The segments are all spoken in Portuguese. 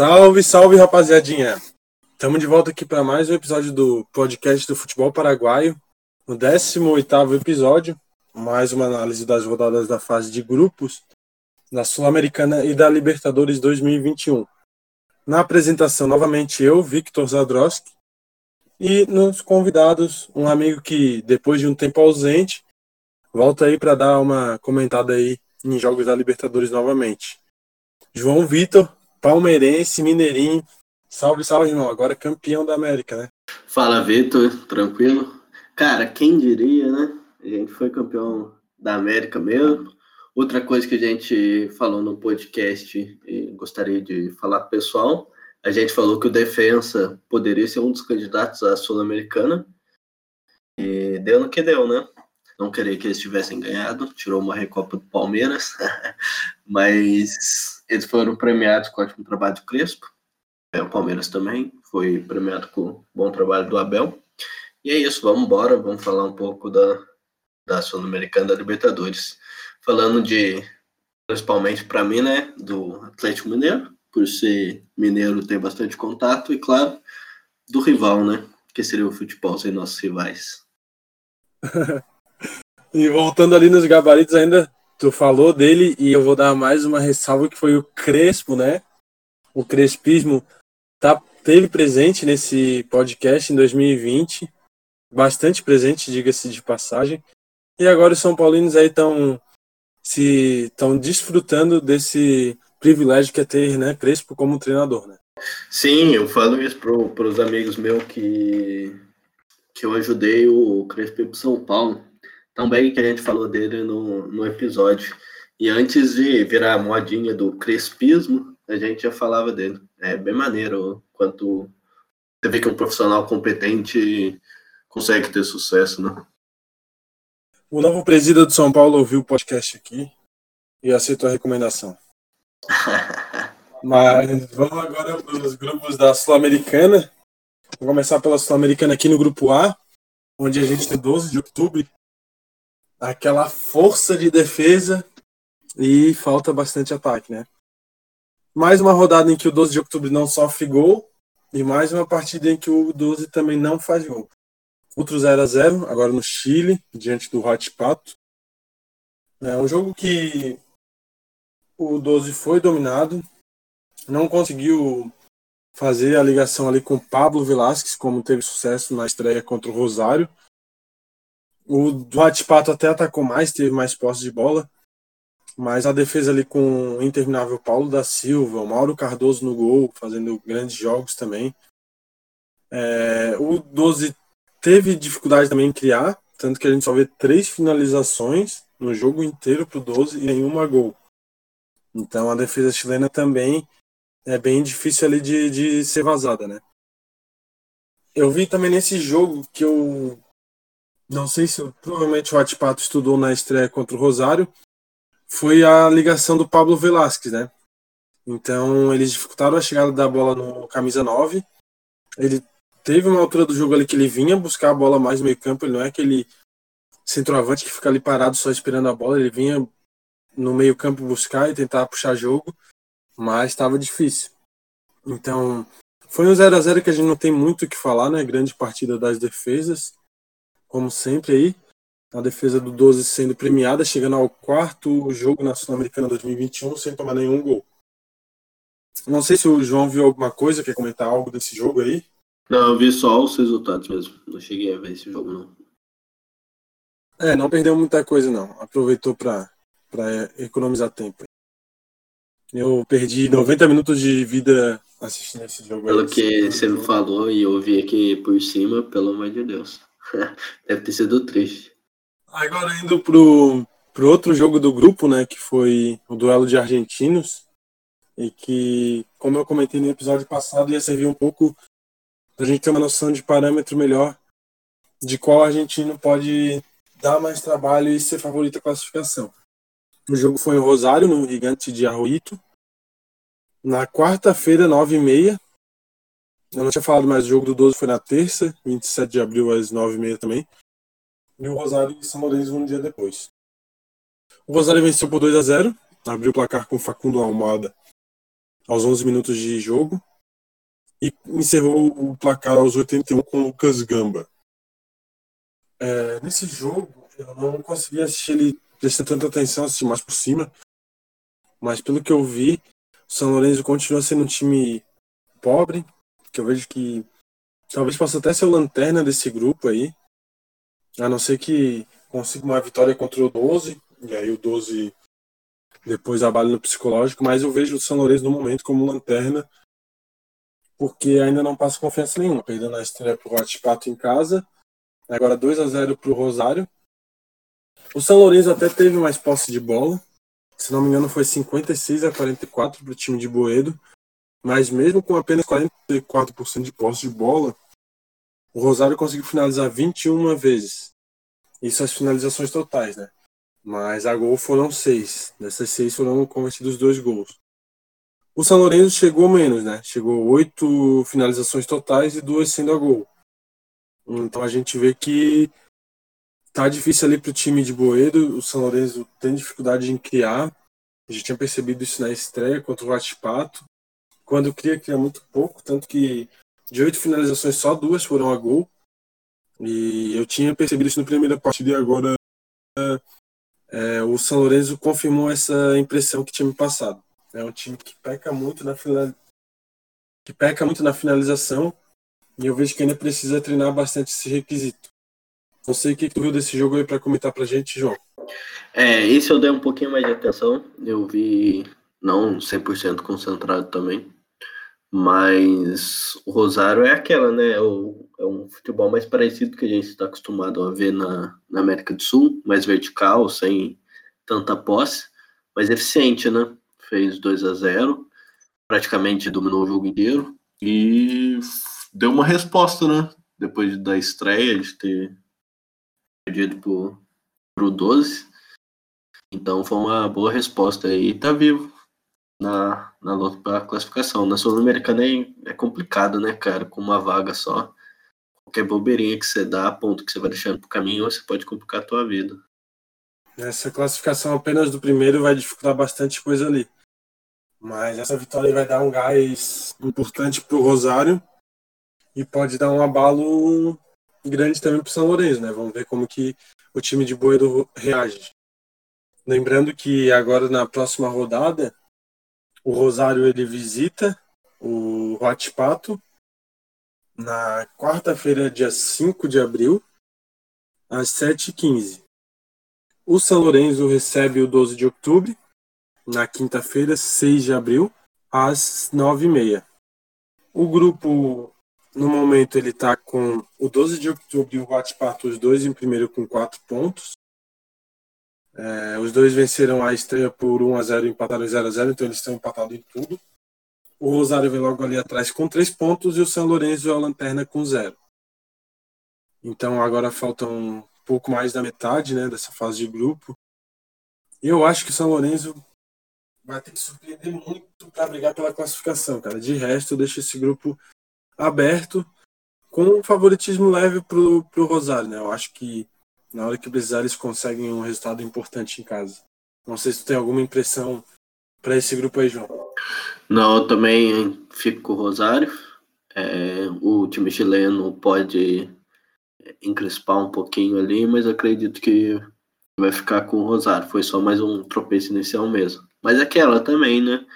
Salve, salve, rapaziadinha! Estamos de volta aqui para mais um episódio do podcast do Futebol Paraguaio, no 18 episódio, mais uma análise das rodadas da fase de grupos da Sul-Americana e da Libertadores 2021. Na apresentação, novamente eu, Victor Zadroski, e nos convidados, um amigo que, depois de um tempo ausente, volta aí para dar uma comentada aí em jogos da Libertadores novamente. João Vitor, palmeirense, mineirinho. Salve, salve, irmão. Agora campeão da América, né? Fala, Vitor. Tranquilo? Cara, quem diria, né? A gente foi campeão da América mesmo. Outra coisa que a gente falou no podcast e gostaria de falar pessoal, a gente falou que o Defensa poderia ser um dos candidatos à Sul-Americana. E deu no que deu, né? Não queria que eles tivessem ganhado, tirou uma recopa do Palmeiras, mas eles foram premiados com ótimo trabalho do Crespo. É, o Palmeiras também foi premiado com bom trabalho do Abel. E é isso, vamos embora, vamos falar um pouco da, da Sul-Americana da Libertadores. Falando de, principalmente para mim, né, do Atlético Mineiro, por ser mineiro, ter bastante contato, e claro, do rival, né, que seria o futebol sem nossos rivais. E voltando ali nos gabaritos ainda, tu falou dele e eu vou dar mais uma ressalva que foi o Crespo, né? O Crespismo tá, teve presente nesse podcast em 2020, bastante presente, diga-se de passagem. E agora os São Paulinos aí estão se estão desfrutando desse privilégio que é ter, né, Crespo como treinador, né? Sim, eu falo isso para os amigos meus que que eu ajudei o Crespo para São Paulo também que a gente falou dele no, no episódio. E antes de virar a modinha do crespismo, a gente já falava dele. É bem maneiro quanto você vê que um profissional competente consegue ter sucesso, né? O novo presidente do São Paulo ouviu o podcast aqui e aceitou a recomendação. Mas vamos agora para os grupos da Sul-Americana. Vou começar pela Sul-Americana aqui no grupo A, onde a gente tem 12 de outubro aquela força de defesa e falta bastante ataque, né? Mais uma rodada em que o 12 de outubro não sofre gol e mais uma partida em que o 12 também não faz gol. Outro 0 a 0 agora no Chile, diante do Hot Pato. É um jogo que o 12 foi dominado, não conseguiu fazer a ligação ali com Pablo Velasquez, como teve sucesso na estreia contra o Rosário. O Duarte Pato até atacou mais, teve mais posse de bola, mas a defesa ali com o interminável Paulo da Silva, o Mauro Cardoso no gol, fazendo grandes jogos também. É, o 12 teve dificuldade também em criar, tanto que a gente só vê três finalizações no jogo inteiro para o 12 e nenhuma gol. Então a defesa chilena também é bem difícil ali de, de ser vazada, né? Eu vi também nesse jogo que eu não sei se provavelmente o Atipato estudou na estreia contra o Rosário, foi a ligação do Pablo Velasquez, né? Então eles dificultaram a chegada da bola no camisa 9. Ele teve uma altura do jogo ali que ele vinha buscar a bola mais no meio campo, ele não é aquele centroavante que fica ali parado só esperando a bola, ele vinha no meio campo buscar e tentar puxar jogo, mas estava difícil. Então, foi um 0 a 0 que a gente não tem muito o que falar, né? Grande partida das defesas como sempre aí. A defesa do 12 sendo premiada, chegando ao quarto jogo na Sul-Americana 2021 sem tomar nenhum gol. Não sei se o João viu alguma coisa, quer comentar algo desse jogo aí? Não, eu vi só os resultados mesmo. Não cheguei a ver esse jogo, não. É, não perdeu muita coisa, não. Aproveitou para economizar tempo. Eu perdi 90 minutos de vida assistindo esse jogo. Pelo aí. que você me falou e eu vi aqui por cima, pelo amor de Deus. Deve ter sido triste. Agora indo pro, pro outro jogo do grupo, né, que foi o duelo de argentinos, e que, como eu comentei no episódio passado, ia servir um pouco a gente ter uma noção de parâmetro melhor de qual argentino pode dar mais trabalho e ser favorito à classificação. O jogo foi em Rosário, no Gigante de Arroito. Na quarta-feira, nove e meia, eu não tinha falado, mas o jogo do 12 foi na terça, 27 de abril, às 9h30 também. E o Rosário e São Lourenço um dia depois. O Rosário venceu por 2 a 0 abriu o placar com Facundo Almada aos 11 minutos de jogo e encerrou o placar aos 81 com Lucas Gamba. É, nesse jogo, eu não consegui assistir ele prestando tanta atenção, assistir mais por cima, mas pelo que eu vi, o São Lourenço continua sendo um time pobre, que eu vejo que talvez possa até ser o lanterna desse grupo aí, a não ser que consiga uma vitória contra o 12, e aí o 12 depois abale no psicológico, mas eu vejo o São Lourenço no momento como lanterna, porque ainda não passa confiança nenhuma, perdendo a estreia pro Pato em casa, agora 2 a 0 pro Rosário. O São Lourenço até teve mais posse de bola, se não me engano foi 56 a 44 pro time de Boedo, mas mesmo com apenas 44% de posse de bola, o Rosário conseguiu finalizar 21 vezes. Isso as finalizações totais, né? Mas a gol foram seis. Dessas seis foram convertidos dois gols. O São Lourenço chegou menos, né? Chegou oito finalizações totais e duas sendo a gol. Então a gente vê que tá difícil ali pro time de Boedo. O São Lourenço tem dificuldade em criar. A gente tinha percebido isso na estreia contra o Vatipato. Quando cria, cria muito pouco, tanto que de oito finalizações, só duas foram a gol. E eu tinha percebido isso na primeira partida e agora é, o São Lourenço confirmou essa impressão que tinha me passado. É um time que peca muito na final... que peca muito na finalização e eu vejo que ainda precisa treinar bastante esse requisito. Não sei o que tu viu desse jogo aí para comentar pra gente, João. É, esse eu dei um pouquinho mais de atenção. Eu vi não 100% concentrado também. Mas o Rosário é aquela, né? É, o, é um futebol mais parecido que a gente está acostumado a ver na, na América do Sul, mais vertical, sem tanta posse, mas eficiente, né? Fez 2 a 0 praticamente dominou o jogo inteiro e deu uma resposta, né? Depois da estreia, de ter perdido pro, pro 12. Então foi uma boa resposta aí. Tá vivo na, na luta pela classificação. Na Sul-Americana é, é complicado, né, cara? Com uma vaga só. Qualquer bobeirinha que você dá, ponto que você vai deixando pro caminho, você pode complicar a tua vida. Essa classificação apenas do primeiro vai dificultar bastante coisa ali. Mas essa vitória vai dar um gás importante pro Rosário e pode dar um abalo grande também pro São Lourenço, né? Vamos ver como que o time de Boedo reage. Lembrando que agora na próxima rodada o Rosário ele visita o Pato na quarta-feira, dia 5 de abril, às 7h15. O São Lourenço recebe o 12 de outubro, na quinta-feira, 6 de abril, às 9h30. O grupo, no momento, ele está com o 12 de outubro e o Pato, os dois em primeiro com 4 pontos. É, os dois venceram a estreia por 1 a 0 e empataram 0 a 0 então eles estão empatados em tudo. O Rosário vem logo ali atrás com 3 pontos e o São Lourenço é a lanterna com 0. Então agora faltam um pouco mais da metade né, dessa fase de grupo. Eu acho que o São Lourenço vai ter que surpreender muito para brigar pela classificação, cara. De resto, eu deixo esse grupo aberto com um favoritismo leve pro, pro Rosário, né? Eu acho que na hora que precisar, eles conseguem um resultado importante em casa. Não sei se tu tem alguma impressão para esse grupo aí, João. Não, eu também fico com o Rosário. É, o time chileno pode encrespar um pouquinho ali, mas acredito que vai ficar com o Rosário. Foi só mais um tropeço inicial mesmo. Mas é aquela também, né?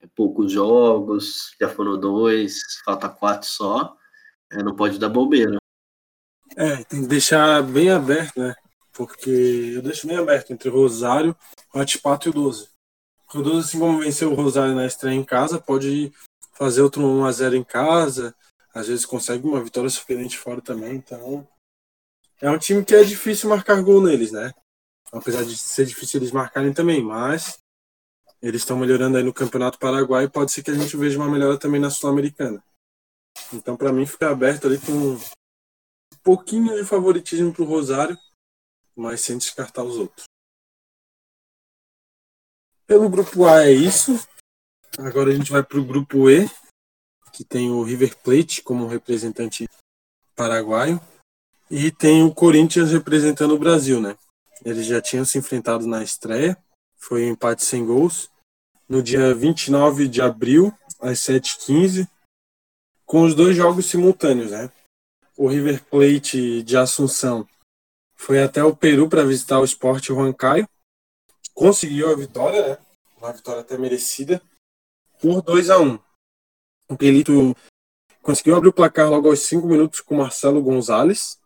É poucos jogos, já foram dois, falta quatro só. É, não pode dar bobeira. É, tem que deixar bem aberto, né? Porque eu deixo bem aberto entre Rosário, o Atipato e o 12. o 12, assim como venceu o Rosário na estreia em casa, pode fazer outro 1x0 em casa. Às vezes consegue uma vitória surpreendente fora também. Então, é um time que é difícil marcar gol neles, né? Apesar de ser difícil eles marcarem também, mas eles estão melhorando aí no Campeonato Paraguai. Pode ser que a gente veja uma melhora também na Sul-Americana. Então, para mim, fica aberto ali com pouquinho de favoritismo para o Rosário, mas sem descartar os outros. Pelo grupo A é isso. Agora a gente vai para o grupo E, que tem o River Plate como representante paraguaio e tem o Corinthians representando o Brasil, né? Eles já tinham se enfrentado na estreia, foi um empate sem gols no dia 29 de abril, às 7h15, com os dois jogos simultâneos, né? O River Plate de Assunção foi até o Peru para visitar o Esporte Huancayo, conseguiu a vitória, né? Uma vitória até merecida, por 2 a 1 O Pelito conseguiu abrir o placar logo aos 5 minutos com Marcelo Gonzalez.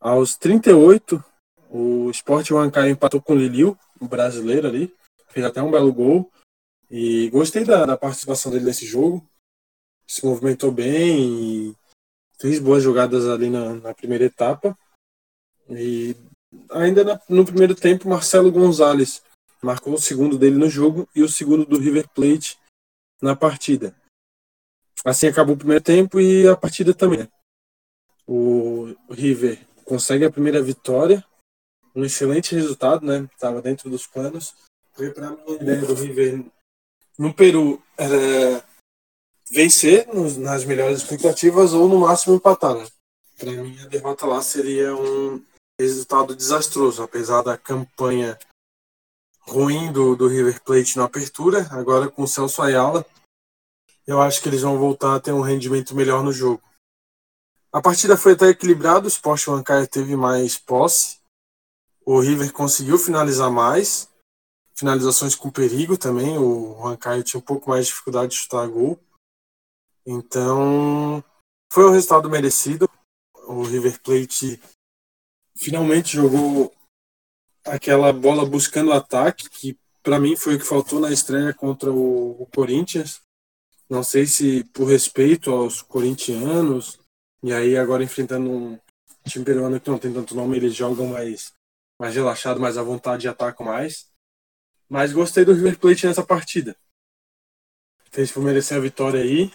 Aos 38, o Sport Huancayo empatou com o Liliu, o brasileiro ali. Fez até um belo gol. E gostei da, da participação dele nesse jogo. Se movimentou bem e fez boas jogadas ali na, na primeira etapa. E ainda na, no primeiro tempo, Marcelo Gonzalez marcou o segundo dele no jogo e o segundo do River Plate na partida. Assim acabou o primeiro tempo e a partida também. O River consegue a primeira vitória, um excelente resultado, né? Estava dentro dos planos. Foi para mim a ideia do River no Peru era vencer nos, nas melhores expectativas ou no máximo empatar, né? Para mim a derrota lá seria um resultado desastroso, apesar da campanha ruim do, do River Plate na apertura, agora com o Celso Ayala, eu acho que eles vão voltar a ter um rendimento melhor no jogo. A partida foi até equilibrada, o Sport Huancayo teve mais posse, o River conseguiu finalizar mais, finalizações com perigo também, o Huancayo tinha um pouco mais de dificuldade de chutar gol. Então, foi um resultado merecido. O River Plate finalmente jogou aquela bola buscando ataque, que para mim foi o que faltou na estreia contra o, Corinthians. Não sei se por respeito aos corintianos, e aí agora enfrentando um time peruano que não tem tanto nome, eles jogam mais, mais relaxado, mais à vontade e atacam mais. Mas gostei do River Plate nessa partida. Fez por merecer a vitória aí.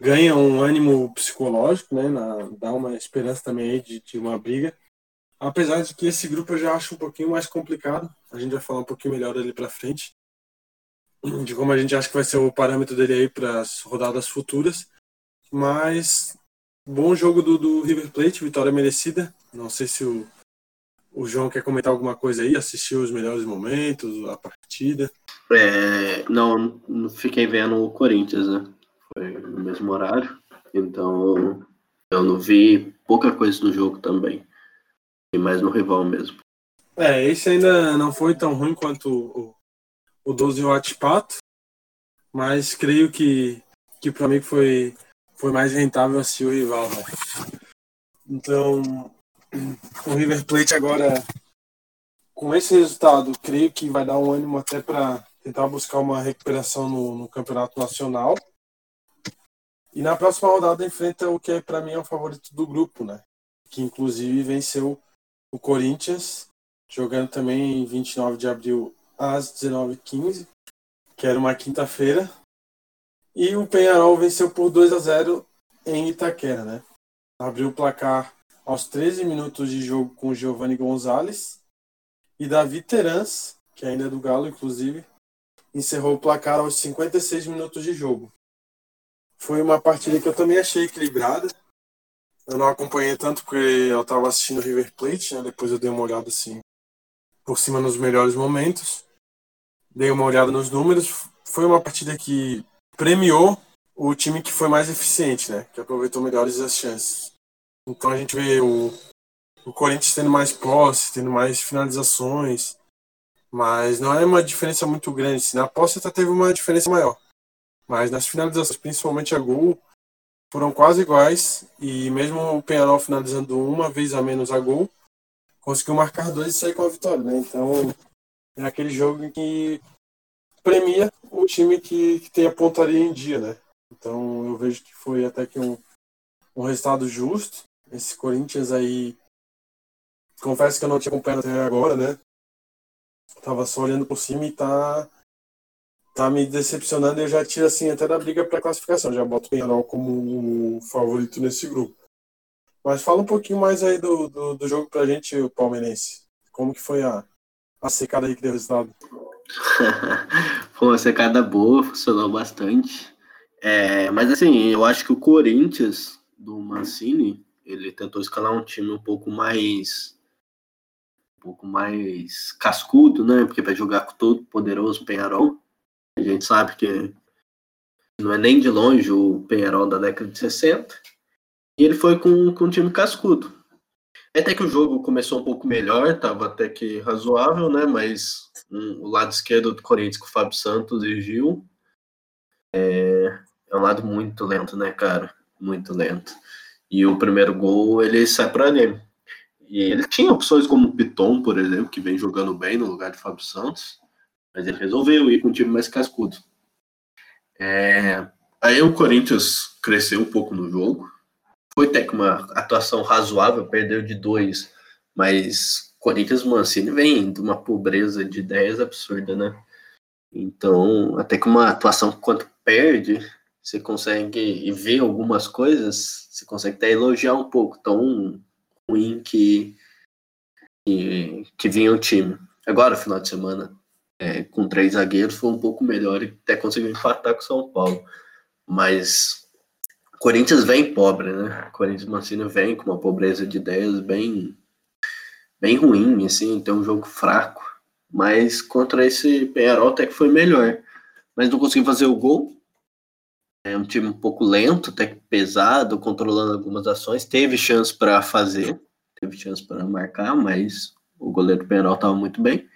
Ganha um ânimo psicológico, né? Na, dá uma esperança também aí de, de uma briga. Apesar de que esse grupo eu já acho um pouquinho mais complicado, a gente vai falar um pouquinho melhor dele para frente, de como a gente acha que vai ser o parâmetro dele aí para as rodadas futuras. Mas bom jogo do, do, River Plate, vitória merecida. Não sei se o, o João quer comentar alguma coisa aí, assistiu os melhores momentos, a partida. É, não, não fiquei vendo o Corinthians, né? Foi no mesmo horário, então eu não vi pouca coisa do jogo também mais no rival mesmo. É, esse ainda não foi tão ruim quanto o, o 12 Watt Pato, mas creio que, que para mim foi, foi mais rentável assistir o rival. Né? Então, o River Plate agora, com esse resultado, creio que vai dar um ânimo até para tentar buscar uma recuperação no, no, Campeonato Nacional. E na próxima rodada enfrenta o que para mim é o favorito do grupo, né? Que inclusive venceu o Corinthians, jogando também em 29 de abril às 19h15, que era uma quinta-feira. E o Penharol venceu por 2 a 0 em Itaquera, né? Abriu o placar aos 13 minutos de jogo com Giovanni Gonzalez e Davi Terans, que ainda é do Galo, inclusive, encerrou o placar aos 56 minutos de jogo. Foi uma partida que eu também achei equilibrada. Eu não acompanhei tanto porque eu estava assistindo River Plate, né? Depois eu dei uma olhada assim por cima nos melhores momentos. Dei uma olhada nos números. Foi uma partida que premiou o time que foi mais eficiente, né? Que aproveitou melhores as chances. Então a gente vê o, o Corinthians tendo mais posse, tendo mais finalizações, mas não é uma diferença muito grande. Na posse até teve uma diferença maior, mas nas finalizações, principalmente a gol, foram quase iguais e mesmo o Penharol finalizando uma vez a menos a gol, conseguiu marcar dois e sair com a vitória, né? Então é aquele jogo que premia o time que, que tem a pontaria em dia, né? Então eu vejo que foi até que um, um resultado justo. Esse Corinthians aí, confesso que eu não tinha acompanhado até agora, né? Tava só olhando por cima e tá tá me decepcionando. Eu já tiro assim até da briga para classificação. Já boto o Penharol como o favorito nesse grupo. Mas fala um pouquinho mais aí do, do, do jogo pra gente, o palmeirense. Como que foi a, a secada aí que deu resultado? foi uma secada boa, funcionou bastante. É, mas assim, eu acho que o Corinthians do Mancini, ele tentou escalar um time um pouco mais um pouco mais cascudo, né? Porque vai jogar com todo poderoso Penharol A gente sabe que não é nem de longe o Penharol da década de 60. E ele foi com, com um time cascudo. Até que o jogo começou um pouco melhor, estava até que razoável, né? Mas um, o lado esquerdo do Corinthians com o Fábio Santos e Gil é, é um lado muito lento, né, cara? Muito lento. E o primeiro gol ele sai para ali. E ele tinha opções como o Piton, por exemplo, que vem jogando bem no lugar de Fábio Santos, mas ele resolveu ir com um time mais cascudo. É, aí o Corinthians cresceu um pouco no jogo, foi até que uma atuação razoável, perdeu de dois, mas Corinthians Mancini vem de uma pobreza de ideias absurda, né? Então, até que uma atuação quanto perde, você consegue ver algumas coisas, você consegue até elogiar um pouco, tão ruim que, que, que vinha o time. Agora, final de semana, é, com três zagueiros, foi um pouco melhor e até conseguiu empatar com o São Paulo. Mas Corinthians vem pobre, né? Corinthians Mancini vem com uma pobreza de ideias bem, bem ruim, assim, tem um jogo fraco. Mas contra esse Penharol até que foi melhor. Mas não conseguiu fazer o gol. É um time um pouco lento, até que pesado, controlando algumas ações. Teve chance para fazer, teve chance para marcar, mas o goleiro Penharol estava muito bem.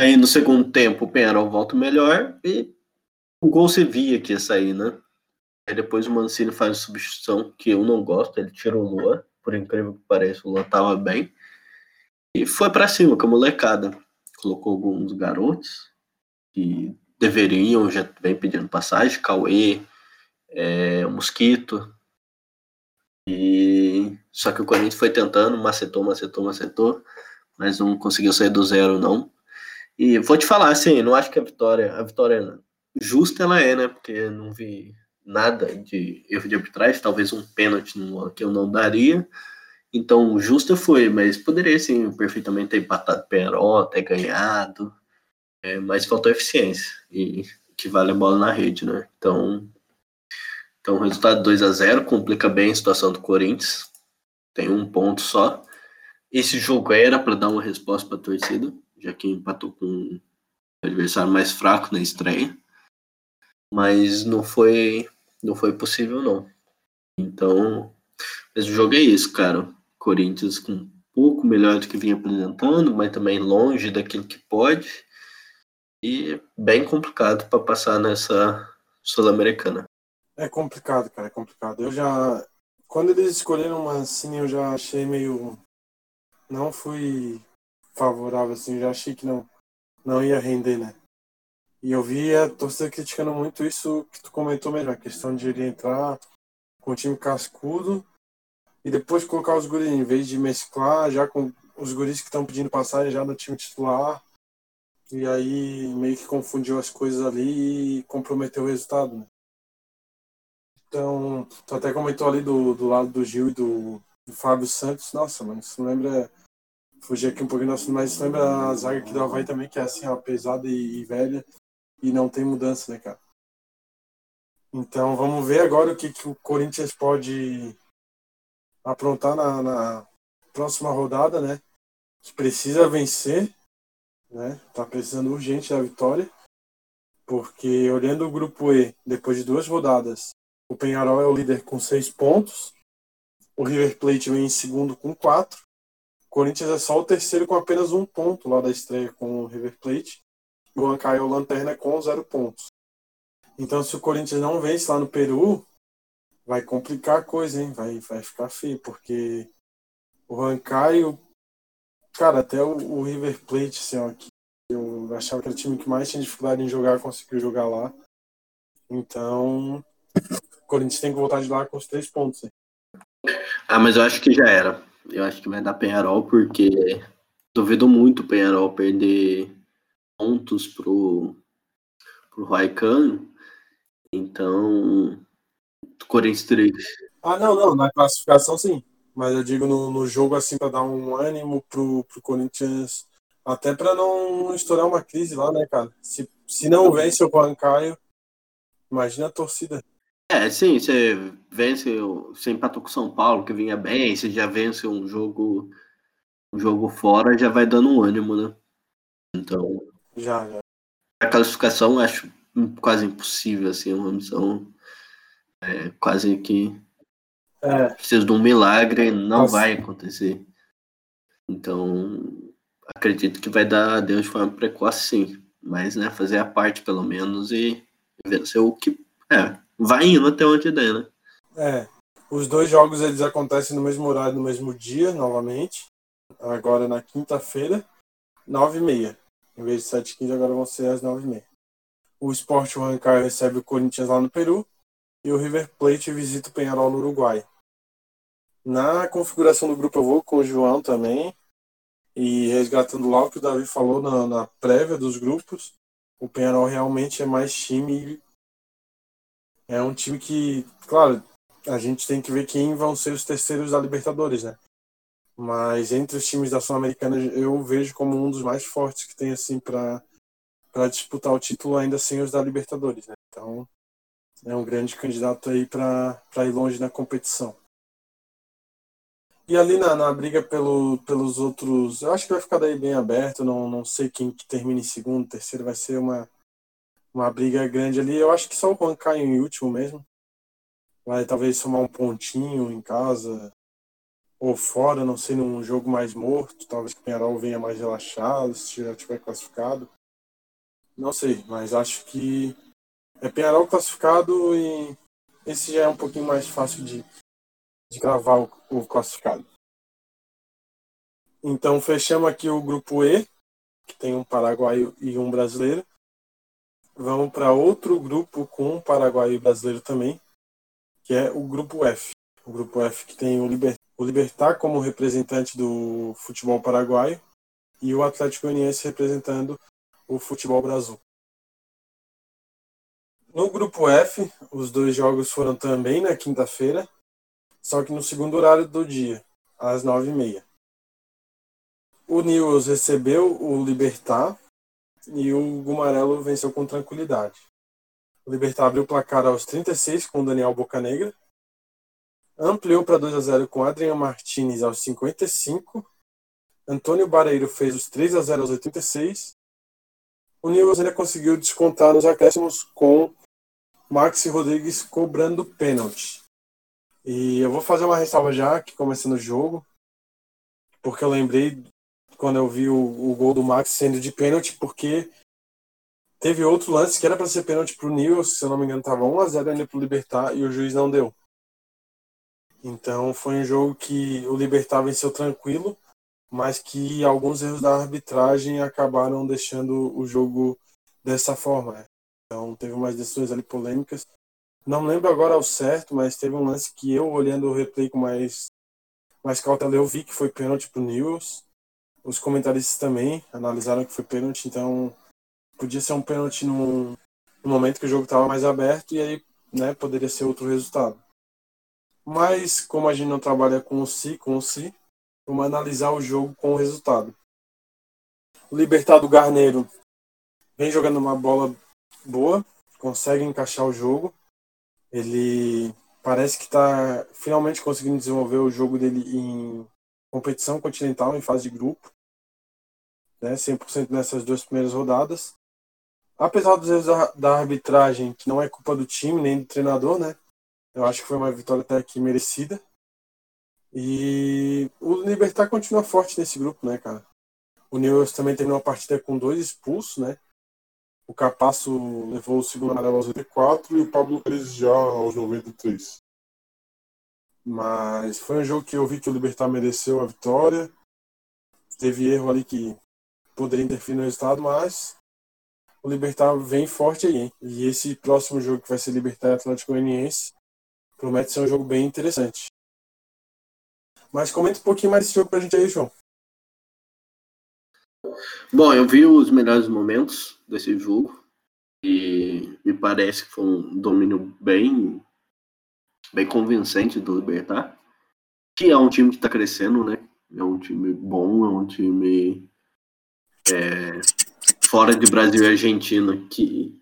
Aí no segundo tempo o Penharol volta melhor e o gol se via que ia sair, né? Aí depois o Mancini faz a substituição que eu não gosto, ele tira o Luan, por incrível que pareça, o Luan tava bem. E foi para cima com a molecada. Colocou alguns garotos que deveriam, já vem pedindo passagem, Cauê, é, Mosquito. E só que o Corinthians foi tentando, macetou, macetou, macetou, mas não conseguiu sair do zero não. E vou te falar assim, não acho que a vitória, a vitória justa ela é, né? Porque não vi nada de erro de arbitragem, talvez um pênalti que eu não daria. Então, justa foi, mas poderia sim perfeitamente ter empatado Peró, ter ganhado, é, mas faltou eficiência e que vale a bola na rede, né? Então, então resultado 2 a 0 complica bem a situação do Corinthians. Tem um ponto só. Esse jogo era para dar uma resposta para a torcida, já que empatou com o adversário mais fraco na estreia mas não foi não foi possível não. Então, mas o jogo é isso, cara. Corinthians com um pouco melhor do que vinha apresentando, mas também longe daquilo que pode e bem complicado para passar nessa sul-americana. É complicado, cara, é complicado. Eu já quando eles escolheram uma assim, eu já achei meio não fui favorável assim, já achei que não não ia render, né? E eu vi a torcida criticando muito isso que tu comentou mesmo, a questão de ele entrar com o time cascudo e depois colocar os guris, em vez de mesclar já com os guris que estão pedindo passagem já no time titular. E aí meio que confundiu as coisas ali e comprometeu o resultado. Né? Então, tu até comentou ali do, do lado do Gil e do, do Fábio Santos. Nossa, mano, isso lembra. Fugir aqui um pouquinho, mas isso lembra a zaga aqui do Havaí também, que é assim, ó, pesada e, e velha e não tem mudança, né, cara? Então vamos ver agora o que, que o Corinthians pode aprontar na, na próxima rodada, né? Que precisa vencer, né? Tá precisando urgente da vitória, porque olhando o grupo E, depois de duas rodadas, o Penharol é o líder com seis pontos, o River Plate vem em segundo com quatro, Corinthians é só o terceiro com apenas um ponto lá da estreia com o River Plate o Ancaio lanterna com zero pontos. Então, se o Corinthians não vence lá no Peru, vai complicar a coisa, hein? Vai, vai ficar feio, porque o Ancaio, cara, até o, o, River Plate, assim, ó, que eu achava que era o time que mais tinha dificuldade em jogar, conseguiu jogar lá. Então, o Corinthians tem que voltar de lá com os três pontos. Hein? Ah, mas eu acho que já era. Eu acho que vai dar Penharol, porque duvido muito o Penharol perder pontos pro, pro Raikkonen. Então, Corinthians 3. Ah, não, não, na classificação sim. Mas eu digo no, no jogo assim para dar um ânimo pro, pro Corinthians, até para não estourar uma crise lá, né, cara? Se, se não vence o Bancaio, imagina a torcida. É, sim, você vence, você empatou com o São Paulo, que vinha bem, você já vence um jogo um jogo fora, já vai dando um ânimo, né? Então, já, já. A classificação acho quase impossível, assim, uma missão é, quase que é. precisa de um milagre, não Nossa. vai acontecer. Então, acredito que vai dar adeus de forma precoce, sim. Mas, né, fazer a parte pelo menos e vencer o que. É, vai indo até onde der, né? É. Os dois jogos eles acontecem no mesmo horário, no mesmo dia, novamente. Agora na quinta-feira, 9h30. Em vez de 7h15, agora vão ser às 9h30. O Sport Huancayo recebe o Corinthians lá no Peru e o River Plate visita o Penharol no Uruguai. Na configuração do grupo eu vou com o João também. E resgatando lá o que o Davi falou na, na prévia dos grupos, o Penharol realmente é mais time. É um time que, claro, a gente tem que ver quem vão ser os terceiros da Libertadores, né? Mas entre os times da Sul-Americana eu vejo como um dos mais fortes que tem assim para disputar o título ainda sem os da Libertadores, né? Então é um grande candidato aí para ir longe na competição. E ali na, na briga pelo, pelos outros, eu acho que vai ficar daí bem aberto, não, não sei quem que termina em segundo, terceiro, vai ser uma, uma briga grande ali. Eu acho que só o Juan cai em último mesmo. Vai talvez somar um pontinho em casa ou fora, não sei, num jogo mais morto. Talvez que o Penharol venha mais relaxado, se já tiver classificado. Não sei, mas acho que é Penharol classificado e esse já é um pouquinho mais fácil de, de gravar o, o classificado. Então fechamos aqui o grupo E, que tem um paraguaio e um brasileiro. Vamos para outro grupo com um paraguaio e brasileiro também, que é o grupo F. O grupo F que tem o, Liber, o Libertar como representante do futebol paraguaio e o Atlético Goianiense representando o futebol brasil. No grupo F, os dois jogos foram também na quinta-feira, só que no segundo horário do dia, às nove e meia. O Newells recebeu o Libertar e o Gumarelo venceu com tranquilidade. O Libertar abriu o placar aos 36 com Daniel Bocanegra, ampliou para 2 a 0 com Adrian Martinez aos 55, Antônio Bareiro fez os 3 a 0 aos 86. O Newells ainda conseguiu descontar nos acréscimos com Maxi Rodrigues cobrando pênalti. E eu vou fazer uma ressalva já que começando o jogo, porque eu lembrei quando eu vi o, o gol do Max sendo de pênalti, porque teve outro lance que era para ser pênalti para o Nils, se eu não me engano, estava 1x0 ainda para o Libertar e o juiz não deu. Então foi um jogo que o Libertar venceu tranquilo, mas que alguns erros da arbitragem acabaram deixando o jogo dessa forma. Né? Então teve umas decisões ali polêmicas. Não lembro agora ao certo, mas teve um lance que eu, olhando o replay com mais, mais cautela, eu vi que foi pênalti para o Nils. Os comentaristas também analisaram que foi pênalti, então podia ser um pênalti no, momento que o jogo estava mais aberto e aí né, poderia ser outro resultado. Mas, como a gente não trabalha com o si, com o si, vamos analisar o jogo com o resultado. O Libertado Garneiro vem jogando uma bola boa, consegue encaixar o jogo. Ele parece que está finalmente conseguindo desenvolver o jogo dele em competição continental em fase de grupo, né, 100% nessas duas primeiras rodadas. Apesar dos erros da, da, arbitragem, que não é culpa do time nem do treinador, né? Eu acho que foi uma vitória até aqui merecida. E o Libertar continua forte nesse grupo, né, cara? O Newell's também terminou a partida com dois expulsos, né? O Capasso levou o segundo amarelo aos 84 e o Pablo Pérez já aos 93. Mas foi um jogo que eu vi que o Libertar mereceu a vitória. Teve erro ali que poderia interferir no resultado, mas o Libertar vem forte aí. Hein? E esse próximo jogo que vai ser Libertar e Atlético Goianiense promete ser um jogo bem interessante. Mas comenta um pouquinho mais desse jogo pra gente aí, João. Bom, eu vi os melhores momentos desse jogo e me parece que foi um domínio bem bem convincente do Libertar, que é um time que está crescendo, né? É um time bom, é um time é, fora de Brasil e Argentina que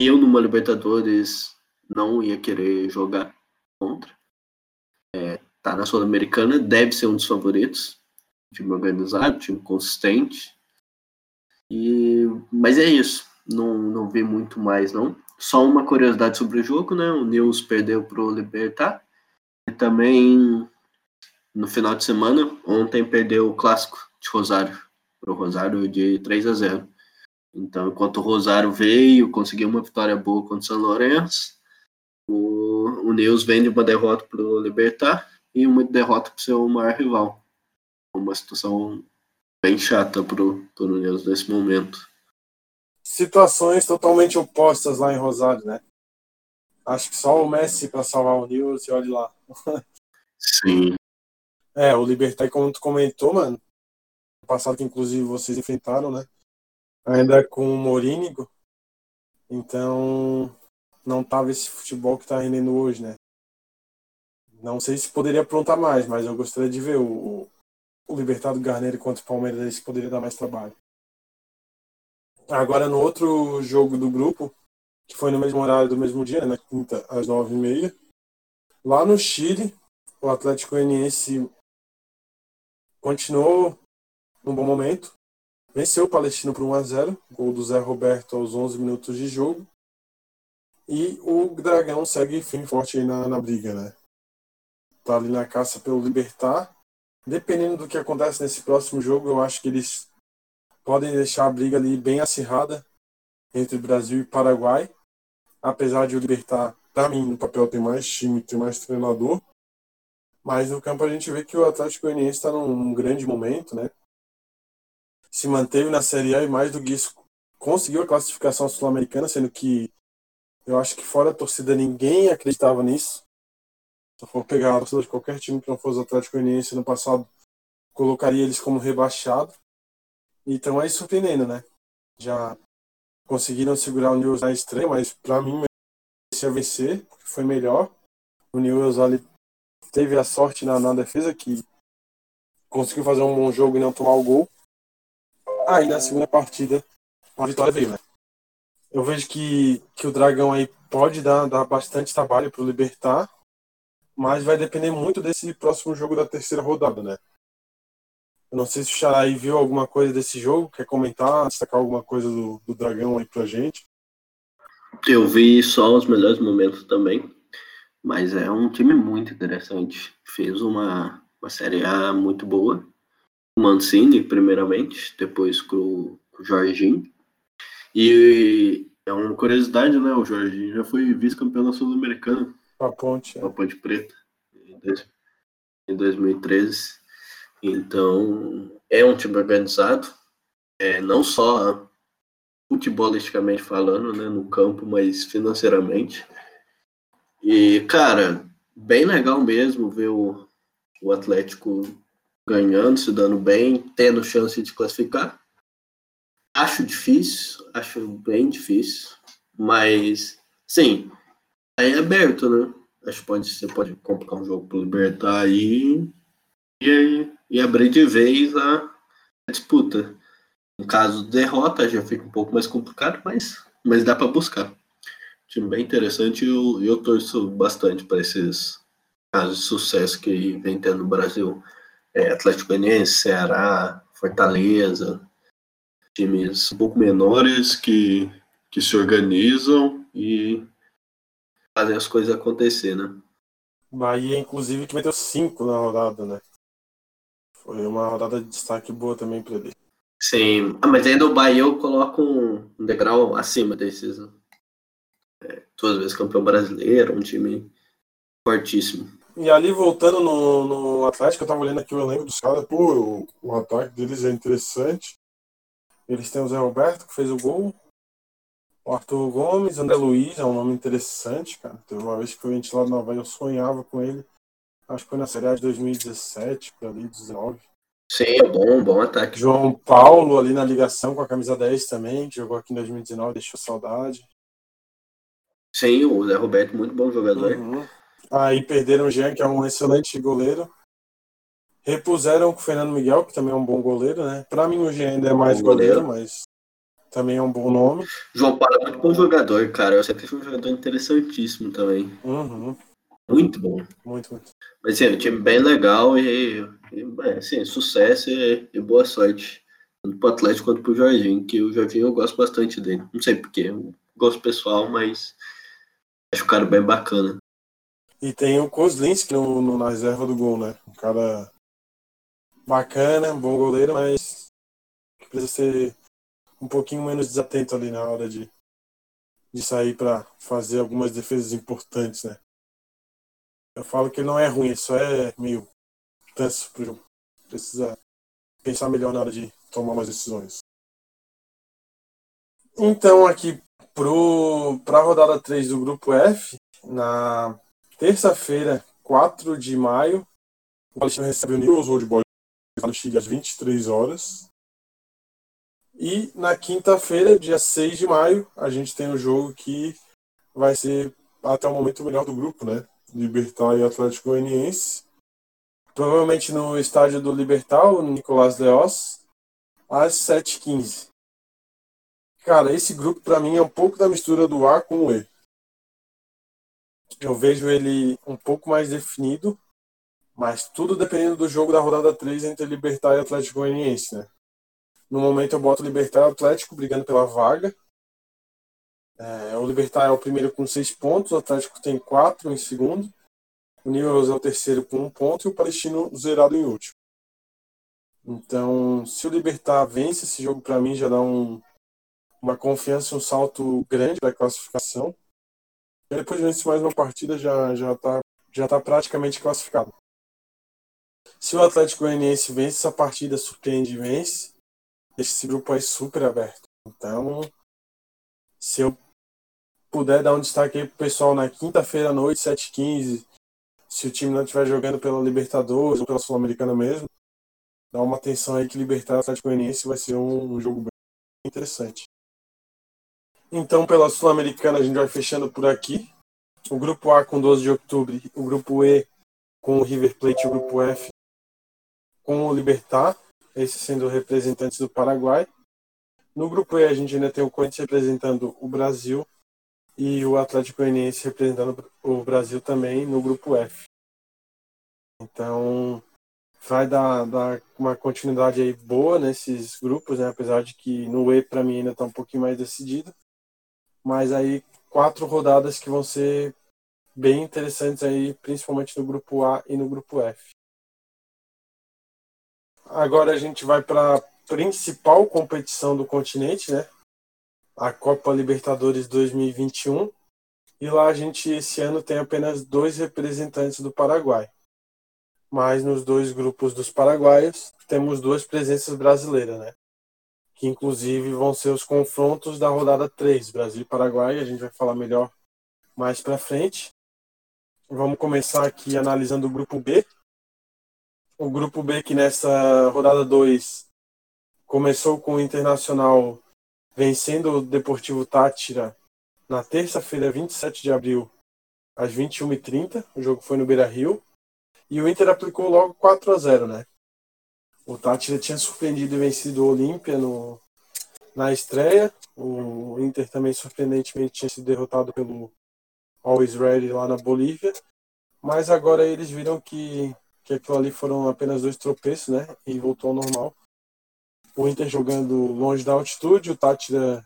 eu numa Libertadores não ia querer jogar contra. É, tá na Sul-Americana, deve ser um dos favoritos. Time organizado, time consistente. E, mas é isso. não, não vi muito mais, não. Só uma curiosidade sobre o jogo, né? O News perdeu para o Libertar. E também, no final de semana, ontem perdeu o clássico de Rosário. Para o Rosário de 3 a 0. Então, enquanto o Rosário veio, conseguiu uma vitória boa contra o São Lourenço, o, o News vende uma derrota para o Libertar e uma derrota para o seu maior rival. Uma situação bem chata para o News nesse momento situações totalmente opostas lá em Rosário, né? Acho que só o Messi para salvar o News e olhe lá. Sim. É, o Libertar, como tu comentou, mano, passado que inclusive vocês enfrentaram, né? Ainda com o Morínigo. Então, não tava esse futebol que tá rendendo hoje, né? Não sei se poderia aprontar mais, mas eu gostaria de ver o, o Libertado Garneiro contra o Palmeiras, poderia dar mais trabalho. Agora no outro jogo do grupo, que foi no mesmo horário do mesmo dia, né, na quinta, às nove e meia, lá no Chile, o Atlético Goianiense continuou num bom momento, venceu o Palestino por 1 a 0 gol do Zé Roberto aos 11 minutos de jogo, e o Dragão segue firme forte aí na, na briga, né? Tá ali na caça pelo Libertar. Dependendo do que acontece nesse próximo jogo, eu acho que eles podem deixar a briga ali bem acirrada entre Brasil e Paraguai. Apesar de o Libertar, para mim, no papel tem mais time, tem mais treinador. Mas no campo a gente vê que o Atlético Goianiense está num grande momento, né? Se manteve na Série A e mais do que isso conseguiu a classificação sul-americana, sendo que eu acho que fora a torcida ninguém acreditava nisso. Se for pegar a torcida de qualquer time que não fosse o Atlético Goianiense no passado, colocaria eles como rebaixado. Então é surpreendendo, né? Já conseguiram segurar o Newell's na estreia, mas para mim merecia vencer, foi melhor. O Newell's ali teve a sorte na, na defesa que conseguiu fazer um bom jogo e não tomar o gol. Aí na segunda partida a vitória veio, né? Eu vejo que, que o Dragão aí pode dar, dar bastante trabalho para o Libertar, mas vai depender muito desse próximo jogo da terceira rodada, né? Eu não sei se o Xarai viu alguma coisa desse jogo, quer comentar, destacar alguma coisa do, do Dragão aí pra gente. Eu vi só os melhores momentos também, mas é um time muito interessante. Fez uma, uma Série A muito boa. O Mancini, primeiramente, depois com, com o Jorginho. E é uma curiosidade, né? O Jorginho já foi vice-campeão da Sul-Americana. Com a Ponte. Com a Ponte Preta, em 2013. Então, é um time organizado, é, não só futebolisticamente falando, né, no campo, mas financeiramente. E, cara, bem legal mesmo ver o, o Atlético ganhando, se dando bem, tendo chance de classificar. Acho difícil, acho bem difícil, mas, sim, é aberto, né? Acho que pode, você pode complicar um jogo para Libertar aí e, e abrir de vez a, a disputa. No caso de derrota, já fica um pouco mais complicado, mas, mas dá para buscar. Time bem interessante e eu, eu torço bastante para esses casos de sucesso que vem tendo no Brasil. É, Atlético Goianiense, Ceará, Fortaleza, times um pouco menores que, que se organizam e fazem as coisas acontecer, né? Bahia, inclusive, que meteu cinco na rodada, né? Foi uma rodada de destaque boa também para ele. Sim, ah, mas ainda o Bahia eu coloco um degrau acima desses. Né? É, duas vezes campeão brasileiro, um time fortíssimo. E ali, voltando no, no Atlético, eu tava olhando aqui o elenco dos caras, pô, o, o ataque deles é interessante. Eles têm o Zé Roberto, que fez o gol. O Arthur Gomes, André Luiz, é um nome interessante, cara. Teve uma vez que foi ventilado na Havaí, eu sonhava com ele. Acho que foi na Série A de 2017, por ali, 19. Sim, é bom, bom ataque. João Paulo ali na ligação com a camisa 10 também, que jogou aqui em 2019, deixou saudade. Sim, o Zé Roberto, muito bom jogador. Uhum. Aí perderam o Jean, que é um excelente goleiro. Repuseram com o Fernando Miguel, que também é um bom goleiro, né? Pra mim o Jean ainda é mais goleiro, goleiro, mas também é um bom nome. João Paulo é muito bom jogador, cara. Eu sempre fui um jogador interessantíssimo também. Uhum. Muito bom. Muito, muito. Mas é um time bem legal e, e assim, sucesso e, e, boa sorte tanto pro Atlético quanto pro Jorginho, que o Jorginho eu gosto bastante dele. Não sei porquê, gosto pessoal, mas acho o cara bem bacana. E tem o Kozlinski no, no, na reserva do gol, né? Um cara bacana, bom goleiro, mas que precisa ser um pouquinho menos desatento ali na hora de, de sair para fazer algumas defesas importantes, né? Eu falo que não é ruim, só é meio tenso pro jogo. Precisa pensar melhor na hora de tomar umas decisões. Então, aqui para a rodada 3 do grupo F, na terça-feira, 4 de maio, o Palestino recebe o News Old Boys no Chile às 23 horas. E na quinta-feira, dia 6 de maio, a gente tem o um jogo que vai ser até o momento o melhor do grupo, né? Libertar e Atlético Goianiense. Provavelmente no estádio do Libertar, no Nicolás Leós, às 7h15. Cara, esse grupo para mim é um pouco da mistura do A com o E. Eu vejo ele um pouco mais definido, mas tudo dependendo do jogo da rodada 3 entre Libertar e Atlético Goianiense, né? No momento eu boto Libertar e Atlético brigando pela vaga. É, o Libertar é o primeiro com 6 pontos, o Atlético tem 4 em segundo. O Newell's é o terceiro com um ponto e o Palestino zerado em último. Então, se o Libertar vence esse jogo, para mim já dá um, uma confiança, um salto grande para a classificação. E depois vence mais uma partida, já já está já tá praticamente classificado. Se o Atlético Goianiense vence essa partida, surpreende e vence, esse grupo aí super aberto. Então, se eu puder dar um destaque aí pro pessoal na quinta-feira à noite, 7h15, se o time não estiver jogando pela Libertadores ou pela Sul-Americana mesmo, dá uma atenção aí que Libertar Atlético Goianiense vai ser um, um jogo bem interessante. Então, pela Sul-Americana, a gente vai fechando por aqui. O grupo A com 12 de outubro, o grupo E com o River Plate e o grupo F com o Libertar, esses sendo representantes do Paraguai. No grupo E, a gente ainda tem o Corinthians representando o Brasil e o Atlético Goianiense representando o Brasil também no grupo F. Então, vai dar, dar uma continuidade aí boa nesses grupos, né? apesar de que no E para mim ainda está um pouquinho mais decidido. Mas aí quatro rodadas que vão ser bem interessantes aí, principalmente no grupo A e no grupo F. Agora a gente vai para a principal competição do continente, né? A Copa Libertadores 2021. E lá a gente esse ano tem apenas dois representantes do Paraguai. Mas nos dois grupos dos paraguaios temos duas presenças brasileiras, né? Que inclusive vão ser os confrontos da rodada 3, Brasil e Paraguai, a gente vai falar melhor mais para frente. Vamos começar aqui analisando o grupo B. O grupo B que nessa rodada 2 começou com o Internacional vencendo o Deportivo Tátira na terça-feira, 27 de abril, às 21h30. O jogo foi no Beira Rio. E o Inter aplicou logo 4 a 0 né? O Tátira tinha surpreendido e vencido o Olímpia no, na estreia. O Inter também, surpreendentemente, tinha sido derrotado pelo Always Ready lá na Bolívia. Mas agora eles viram que, que aquilo ali foram apenas dois tropeços, né? E voltou ao normal o Inter jogando longe da altitude, o Tátira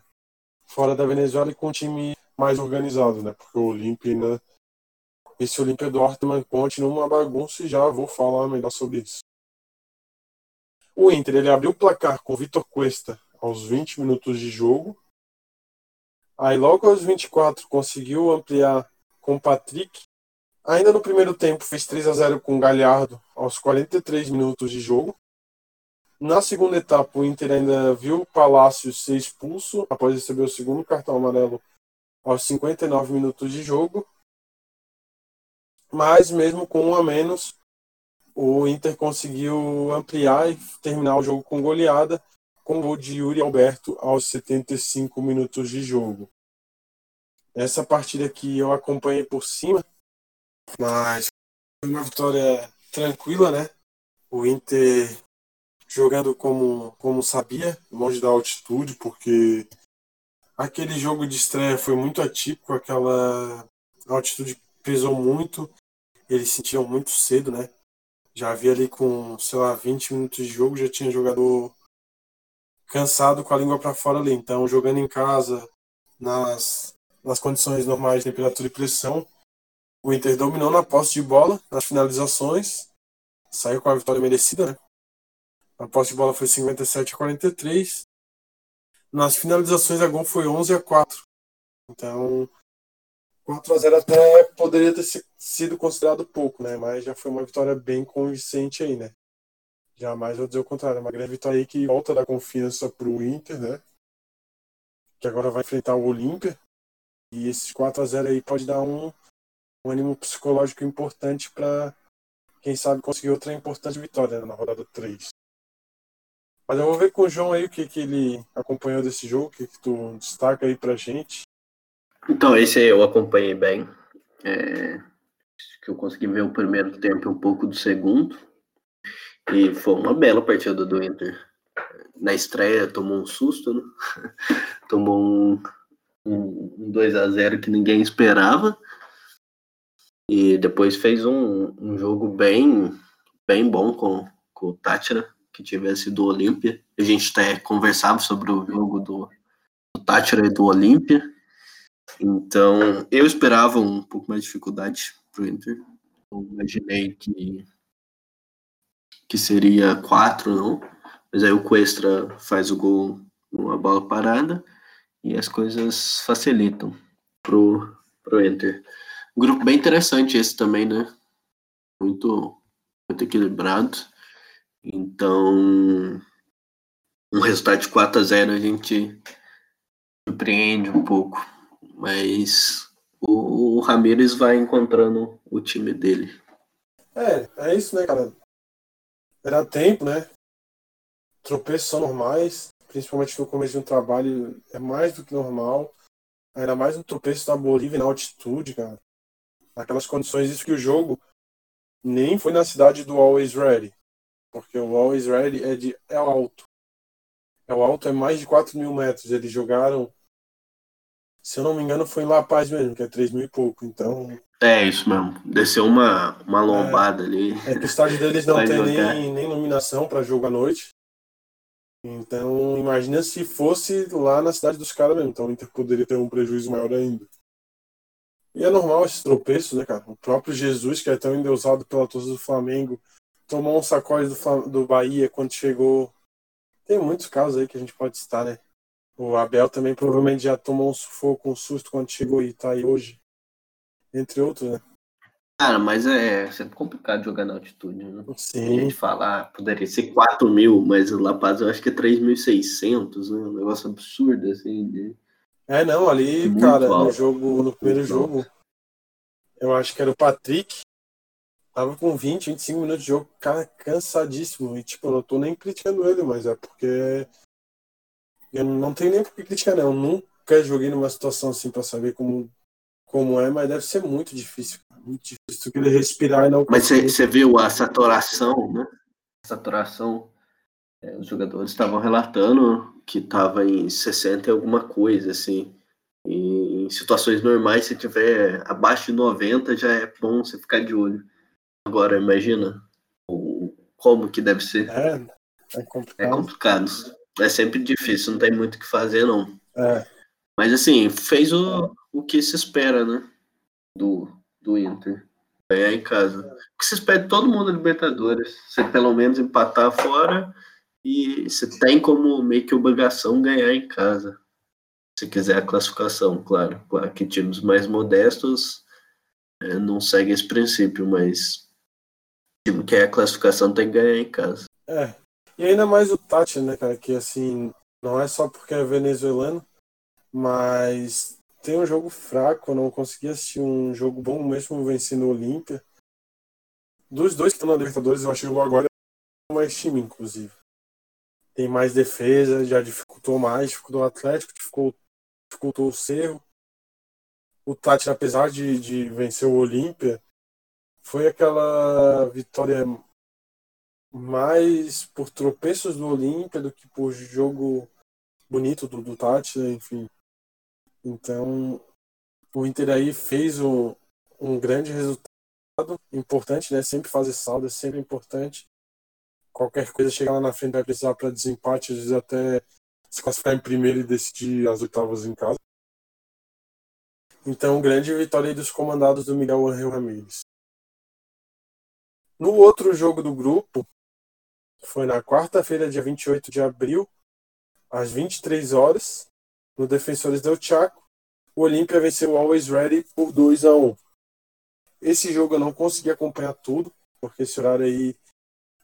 fora da Venezuela e com um time mais organizado, né? Porque o Olímpia ainda. Esse Olímpia Dortmund continua uma bagunça e já vou falar melhor sobre isso. O Inter ele abriu o placar com o Vitor Cuesta aos 20 minutos de jogo. Aí logo aos 24 conseguiu ampliar com o Patrick. Ainda no primeiro tempo fez 3 a 0 com o Galhardo aos 43 minutos de jogo. Na segunda etapa, o Inter ainda viu o Palácio ser expulso após receber o segundo cartão amarelo aos 59 minutos de jogo. Mas, mesmo com um a menos, o Inter conseguiu ampliar e terminar o jogo com goleada, com o gol de Yuri Alberto aos 75 minutos de jogo. Essa partida aqui eu acompanhei por cima, mas foi uma vitória tranquila, né? O Inter jogando como, como sabia, longe da altitude, porque aquele jogo de estreia foi muito atípico, aquela altitude pesou muito, eles sentiam muito cedo, né? Já havia ali com, sei lá, 20 minutos de jogo, já tinha jogador cansado com a língua para fora ali. Então, jogando em casa, nas, nas condições normais de temperatura e pressão, o Inter dominou na posse de bola, nas finalizações, saiu com a vitória merecida, né? A posse de bola foi 57 a 43. Nas finalizações, a gol foi 11 a 4. Então, 4 a 0 até poderia ter sido considerado pouco, né? Mas já foi uma vitória bem convincente aí, né? Jamais vou dizer o contrário, é uma grande vitória aí que volta da confiança para o Inter, né? Que agora vai enfrentar o Olímpia. E esses 4 a 0 aí pode dar um, um ânimo psicológico importante para quem sabe conseguir outra importante vitória na rodada 3. Mas eu vou ver com o João aí o que, que ele acompanhou desse jogo, o que, que tu destaca aí pra gente. Então, esse eu acompanhei bem. É, que eu consegui ver o primeiro tempo e um pouco do segundo. E foi uma bela partida do Inter. Na estreia tomou um susto, né? tomou um, um, um 2 a 0 que ninguém esperava. E depois fez um, um jogo bem, bem bom com, com o Tátira, que tivesse do Olímpia. A gente até conversava sobre o jogo do, do Tátira e do Olímpia. Então, eu esperava um pouco mais de dificuldade para o Inter. Eu imaginei que, que seria quatro, não. Mas aí o Cuestra faz o gol numa bola parada e as coisas facilitam pro, pro Inter. Grupo bem interessante esse também, né? Muito, muito equilibrado. Então, um resultado de 4 a 0 a gente surpreende um pouco. Mas o, o Ramires vai encontrando o time dele. É, é isso, né, cara? Era tempo, né? Tropeços são normais, principalmente no começo de um trabalho, é mais do que normal. Era mais um tropeço da Bolívia na altitude, cara. Naquelas condições, isso que o jogo nem foi na cidade do Always Ready. Porque o Always Ready é, de, é alto. É o alto é mais de 4 mil metros. Eles jogaram se eu não me engano, foi em La Paz mesmo, que é 3 mil e pouco. Então. É isso mesmo. Desceu uma, uma lombada é, ali. É que o estádio deles não tem nem, nem iluminação para jogo à noite. Então, imagina se fosse lá na cidade dos caras mesmo. Então, o Inter poderia ter um prejuízo maior ainda. E é normal esses tropeços, né, cara? O próprio Jesus, que é tão endeusado pela torcida do Flamengo, tomou um sacode do, do Bahia quando chegou. Tem muitos casos aí que a gente pode citar, né? O Abel também provavelmente já tomou um sufoco, um susto quando chegou e tá aí hoje. Entre outros, né? Cara, mas é sempre complicado jogar na altitude, né? Sim. A gente falar, poderia ser 4 mil, mas o La Paz eu acho que é 3.600, né? Um negócio absurdo, assim. De... É, não, ali, Muito cara, alto. no jogo, no primeiro jogo, eu acho que era o Patrick, tava com 20, 25 minutos de jogo, cara, cansadíssimo. E, tipo, eu não tô nem criticando ele, mas é porque eu não tenho nem por que criticar, não. Eu nunca joguei numa situação assim para saber como, como é, mas deve ser muito difícil. Muito difícil tu querer respirar e não. Mas você viu a saturação, né? A saturação. É, os jogadores estavam relatando que estava em 60 e alguma coisa, assim. E em situações normais, se tiver abaixo de 90, já é bom você ficar de olho. Agora, imagina o, como que deve ser. É, é complicado. É complicado é sempre difícil, não tem muito o que fazer, não. É. Mas assim, fez o, o que se espera, né? Do, do Inter. Ganhar em casa. O que se espera de todo mundo Libertadores. Você pelo menos empatar fora e você tem como meio que obrigação ganhar em casa. Se quiser a classificação, claro. Claro que times mais modestos é, não seguem esse princípio, mas time que é a classificação tem que ganhar em casa. É, e ainda mais o Tati, né, cara, que assim, não é só porque é venezuelano, mas tem um jogo fraco, não consegui assistir um jogo bom mesmo vencendo o Olímpia. Dos dois que estão na Libertadores, eu achei o agora mais time, inclusive. Tem mais defesa, já dificultou mais, dificultou o Atlético, dificultou, dificultou o Cerro. O Tati, apesar de, de vencer o Olímpia, foi aquela vitória mais por tropeços do Olímpia do que por jogo bonito do, do Tati, né? enfim. Então, o Inter aí fez um, um grande resultado importante, né? Sempre fazer saldo é sempre importante. Qualquer coisa chegar lá na frente vai precisar para desempate, às vezes até se classificar em primeiro e decidir as oitavas em casa. Então, grande vitória dos comandados do Miguel Angel Ramírez. No outro jogo do grupo, foi na quarta-feira, dia 28 de abril, às 23 horas, no Defensores del Chaco, o Olímpia venceu o Always Ready por 2 a 1. Esse jogo eu não consegui acompanhar tudo, porque esse horário aí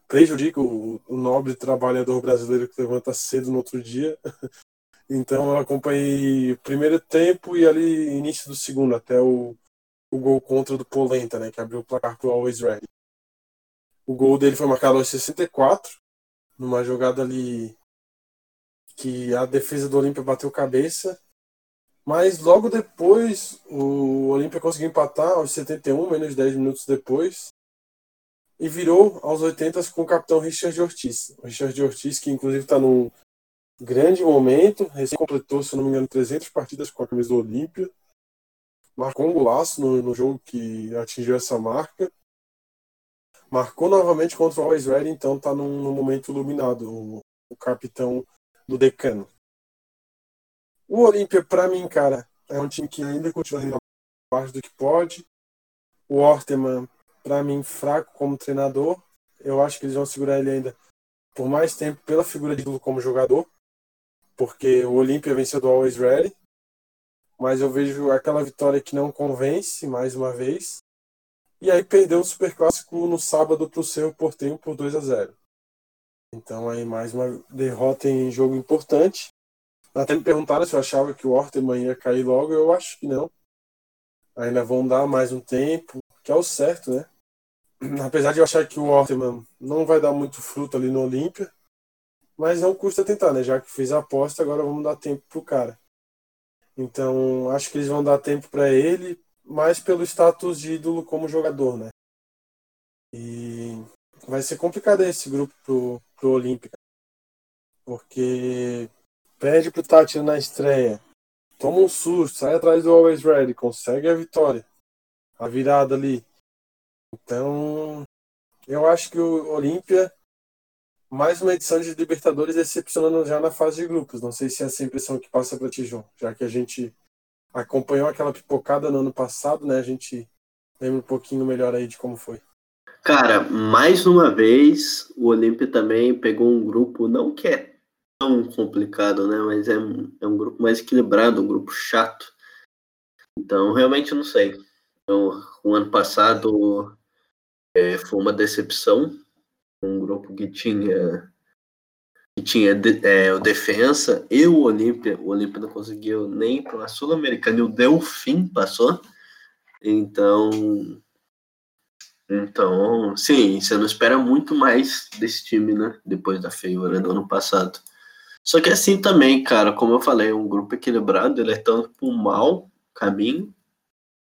prejudica o, o nobre trabalhador brasileiro que levanta cedo no outro dia. Então eu acompanhei o primeiro tempo e ali início do segundo, até o, o gol contra do Polenta, né, que abriu o placar pro Always Ready. O gol dele foi marcado aos 64, numa jogada ali que a defesa do Olímpia bateu cabeça. Mas logo depois o Olímpia conseguiu empatar aos 71, menos 10 minutos depois e virou aos 80 com o capitão Richard Ortiz. O Richard Ortiz, que inclusive está num grande momento, recém completou, se não me engano, 300 partidas com a camisa do Olímpia, marcou um golaço no, no, jogo que atingiu essa marca, marcou novamente contra o Always Ready, então está num, num, momento iluminado, o, o capitão do decano. O Olímpia, para mim, cara, é um time que ainda continua indo abaixo do que pode. O Orteman para mim, fraco como treinador. Eu acho que eles vão segurar ele ainda por mais tempo pela figura de ídolo como jogador, porque o Olímpia venceu do Always Ready, mas eu vejo aquela vitória que não convence mais uma vez. E aí perdeu o Superclássico no sábado para o seu Portenho por 2 a 0. Então aí mais uma derrota em jogo importante. Até me perguntaram se eu achava que o Orteman ia cair logo, eu acho que não. Ainda vão dar mais um tempo, que é o certo, né? Apesar de eu achar que o Orteman não vai dar muito fruto ali no Olímpia, mas não custa tentar, né? Já que fez a aposta, agora vamos dar tempo pro cara. Então, acho que eles vão dar tempo para ele, mais pelo status de ídolo como jogador, né? E vai ser complicado esse grupo pro, pro Olímpica. Porque perde pro Tati na estreia, toma um susto, sai atrás do Always Ready, consegue a vitória a virada ali. Então, eu acho que o Olímpia, mais uma edição de Libertadores, decepcionando já na fase de grupos. Não sei se é essa impressão que passa para ti, já que a gente acompanhou aquela pipocada no ano passado, né? A gente lembra um pouquinho melhor aí de como foi. Cara, mais uma vez, o Olímpia também pegou um grupo, não que é tão complicado, né? Mas é, é um grupo mais equilibrado, um grupo chato. Então, realmente não sei. Então, o ano passado é, foi uma decepção. Um grupo que tinha tinha é, o Defensa e o Olímpia. O Olímpia não conseguiu nem para a Sul-Americana e o Delfim passou. Então, então, sim, você não espera muito mais desse time, né? Depois da feiura do ano passado. Só que assim também, cara, como eu falei, um grupo equilibrado, ele é tanto para o mau caminho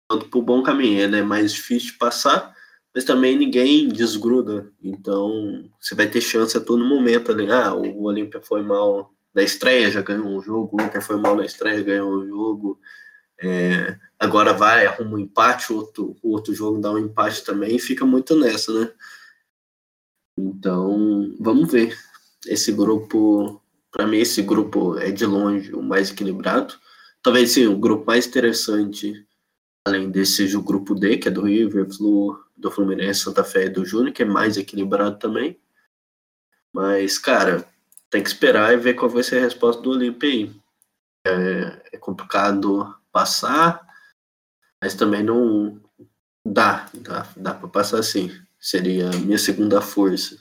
quanto para o bom caminho. Ele é mais difícil de passar, mas também ninguém desgruda. Então, você vai ter chance a todo momento ali. Ah, o Olímpia foi mal na estreia, já ganhou um jogo. O Inter foi mal na estreia, ganhou um jogo. É, agora vai, arruma um empate, outro, outro jogo dá um empate também, e fica muito nessa, né? Então, vamos ver. Esse grupo, para mim, esse grupo é de longe o mais equilibrado. Talvez sim, o grupo mais interessante além desse seja o grupo D, que é do River, Flu, do Fluminense, Santa Fé e do Júnior, que é mais equilibrado também. Mas, cara, tem que esperar e ver qual vai ser a resposta do Olímpia aí. É, é, complicado passar, mas também não dá, dá, dá para passar assim. Seria a minha segunda força.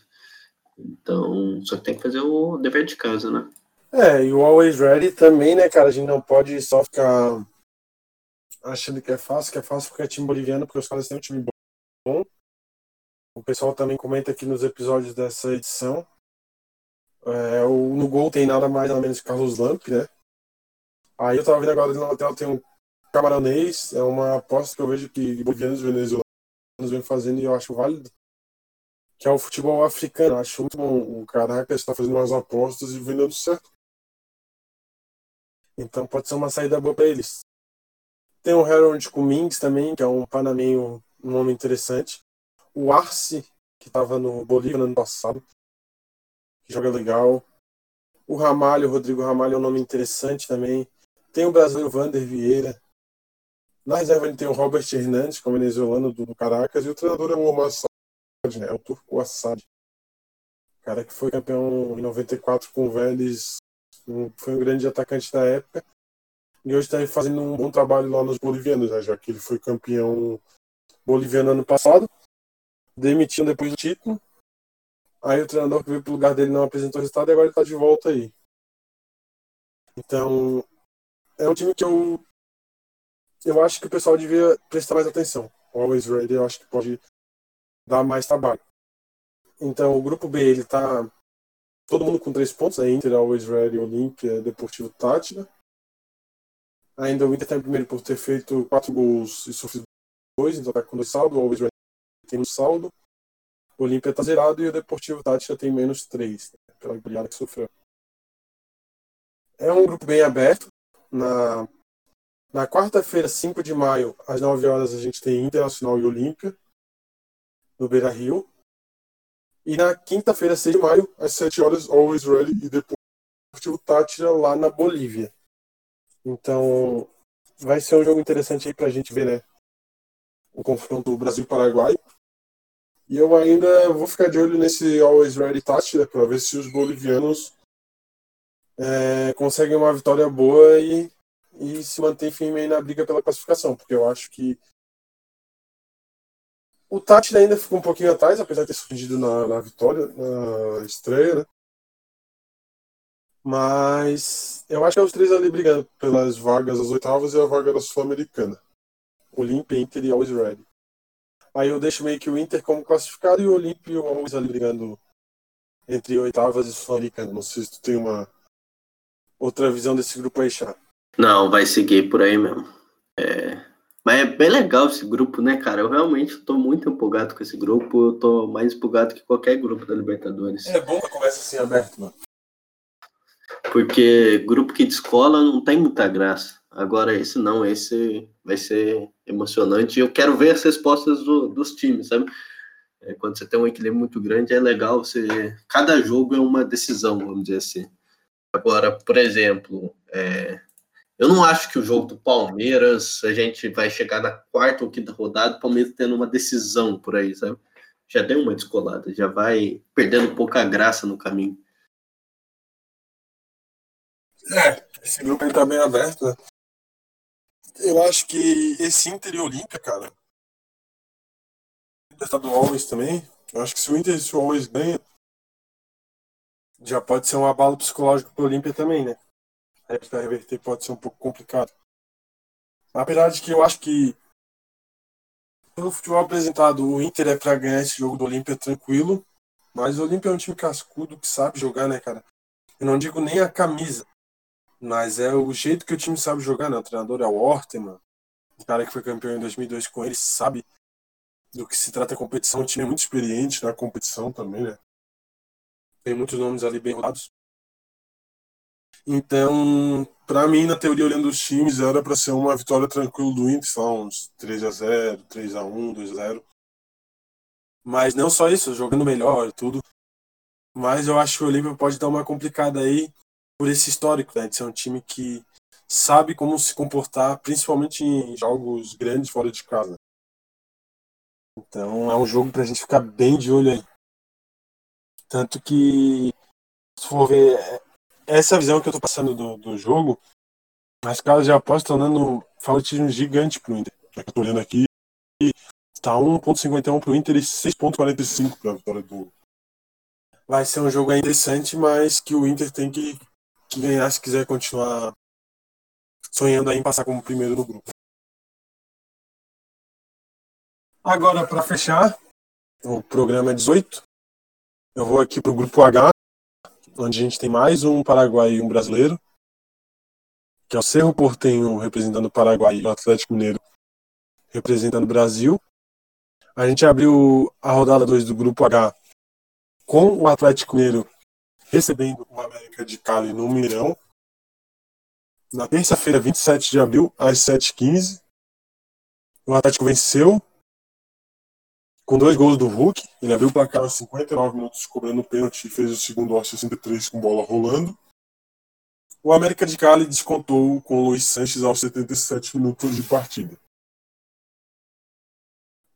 Então, só que tem que fazer o dever de casa, né? É, e o Always Ready também, né, cara? A gente não pode só ficar achando que é fácil, que é fácil porque é time boliviano, porque os caras têm um time bom. O pessoal também comenta aqui nos episódios dessa edição. É, o, no gol tem nada mais nada menos que Carlos Lamp, né? Aí eu tava vendo agora na lateral tem um camaronês, é uma aposta que eu vejo que bolivianos e venezuelanos vêm fazendo e eu acho válido. Que é o futebol africano. Acho muito bom. O Caracas está fazendo umas apostas e vendendo certo. Então pode ser uma saída boa para eles. Tem o Harold Cummings também, que é um panamenho, um nome interessante. O Arce, que estava no Bolívia no ano passado, que joga legal. O Ramalho, o Rodrigo Ramalho é um nome interessante também. Tem o brasileiro Vander Vieira. Na reserva ele tem o Robert Hernandes, como venezuelano do Caracas, e o treinador é o Omar Assad, né? É o turco Assad. Cara que foi campeão em 94 com o Vélez, foi um grande atacante da época. E hoje está fazendo um bom trabalho lá nos bolivianos, né? já que ele foi campeão boliviano ano passado. Demitiu depois do título. Aí o treinador que veio pro lugar dele não apresentou resultado e agora ele está de volta aí. Então, é um time que eu eu acho que o pessoal devia prestar mais atenção. O Always Ready eu acho que pode dar mais trabalho. Então, o grupo B, ele tá todo mundo com três pontos, a Inter, Always Ready, Olímpia, Deportivo Tátira. Ainda o Inter está em primeiro por ter feito quatro gols e sofrido dois, então está com dois saldos. O Always tem um saldo. O Olímpia está zerado e o Deportivo Tátira tem menos três, né, pela goleada que sofreu. É um grupo bem aberto. Na na quarta-feira, 5 de maio, às 9 horas, a gente tem Internacional e Olímpia, no Beira Rio. E na quinta-feira, 6 de maio, às 7 horas, Always Ready e depois o Tátira lá na Bolívia. Então, vai ser um jogo interessante aí pra gente ver, né? O confronto Brasil-Paraguai. E eu ainda vou ficar de olho nesse Always Ready Tátira para ver se os bolivianos é, conseguem uma vitória boa e e se mantém firme aí na briga pela classificação, porque eu acho que o Tati ainda ficou um pouquinho atrás, apesar de ter surgido na, na vitória, na estreia, né? Mas eu acho que é os três ali brigando pelas vagas das oitavas e a vaga da Sul-Americana. Olímpia, Inter e Always Ready. Aí eu deixo meio que o Inter como classificado e o Olímpia e o Always ali brigando entre oitavas e Sul-Americana. Não sei se tu tem uma outra visão desse grupo aí, Chá. Não, vai seguir por aí mesmo. É... Mas é bem legal esse grupo, né, cara? Eu realmente tô muito empolgado com esse grupo. Eu tô mais empolgado que qualquer grupo da Libertadores. É bom que começa assim aberto, mano. Porque grupo que descola não tem muita graça. Agora, esse não, esse vai ser emocionante. Eu quero ver as respostas do, dos times, sabe? É, quando você tem um equilíbrio muito grande, é legal você. Cada jogo é uma decisão, vamos dizer assim. Agora, por exemplo, é, eu não acho que o jogo do Palmeiras, a gente vai chegar na quarta ou quinta rodada, o Palmeiras tendo uma decisão por aí, sabe? Já deu uma descolada, já vai perdendo pouca graça no caminho. É, esse grupo aí tá bem aberto, né? Eu acho que esse Inter e Olímpia, cara, estaduais também, eu acho que se o Inter e o Always ganha, já pode ser um abalo psicológico pro Olímpia também, né? para reverter pode ser um pouco complicado. Apesar de que eu acho que pelo futebol apresentado, o Inter é para ganhar esse jogo do Olímpia tranquilo, mas o Olímpia é um time cascudo que sabe jogar, né, cara? Eu não digo nem a camisa, mas é o jeito que o time sabe jogar, né? O treinador é o Orteman, o cara que foi campeão em 2002 com ele, sabe do que se trata a competição. O time é muito experiente na competição também, né? Tem muitos nomes ali bem rodados. Então, para mim, na teoria, olhando os times, era para ser uma vitória tranquila do Inter, só uns 3 a 0 3 a 1 2 a 0 Mas não só isso, jogando melhor e tudo. Mas eu acho que o Olímpia pode dar uma complicada aí por esse histórico, né? De ser um time que sabe como se comportar, principalmente em jogos grandes fora de casa. Então é um jogo pra gente ficar bem de olho aí. Tanto que, se for ver, essa visão que eu tô passando do, do jogo, as casas de aposta estão dando favoritismo gigante pro Inter. Eu tô olhando aqui, tá 1.51 pro Inter e 6.45 pra vitória do. Vai ser um jogo interessante, mas que o Inter tem que, que ganhar se quiser continuar sonhando aí em passar como primeiro no grupo. Agora, para fechar, o programa é 18. Eu vou aqui pro grupo H, onde a gente tem mais um paraguai e um brasileiro, que é o Cerro Portenho representando o Paraguai e o Atlético Mineiro representando o Brasil. A gente abriu a rodada 2 do grupo H com o Atlético Mineiro recebendo o América de Cali no Mirão. Na terça-feira, 27 de abril, às 7h15. O Atlético venceu com dois gols do Hulk. Ele abriu o placar aos 59 minutos cobrando pênalti e fez o segundo aos 63 com bola rolando. O América de Cali descontou com o Luiz Sanches aos 77 minutos de partida.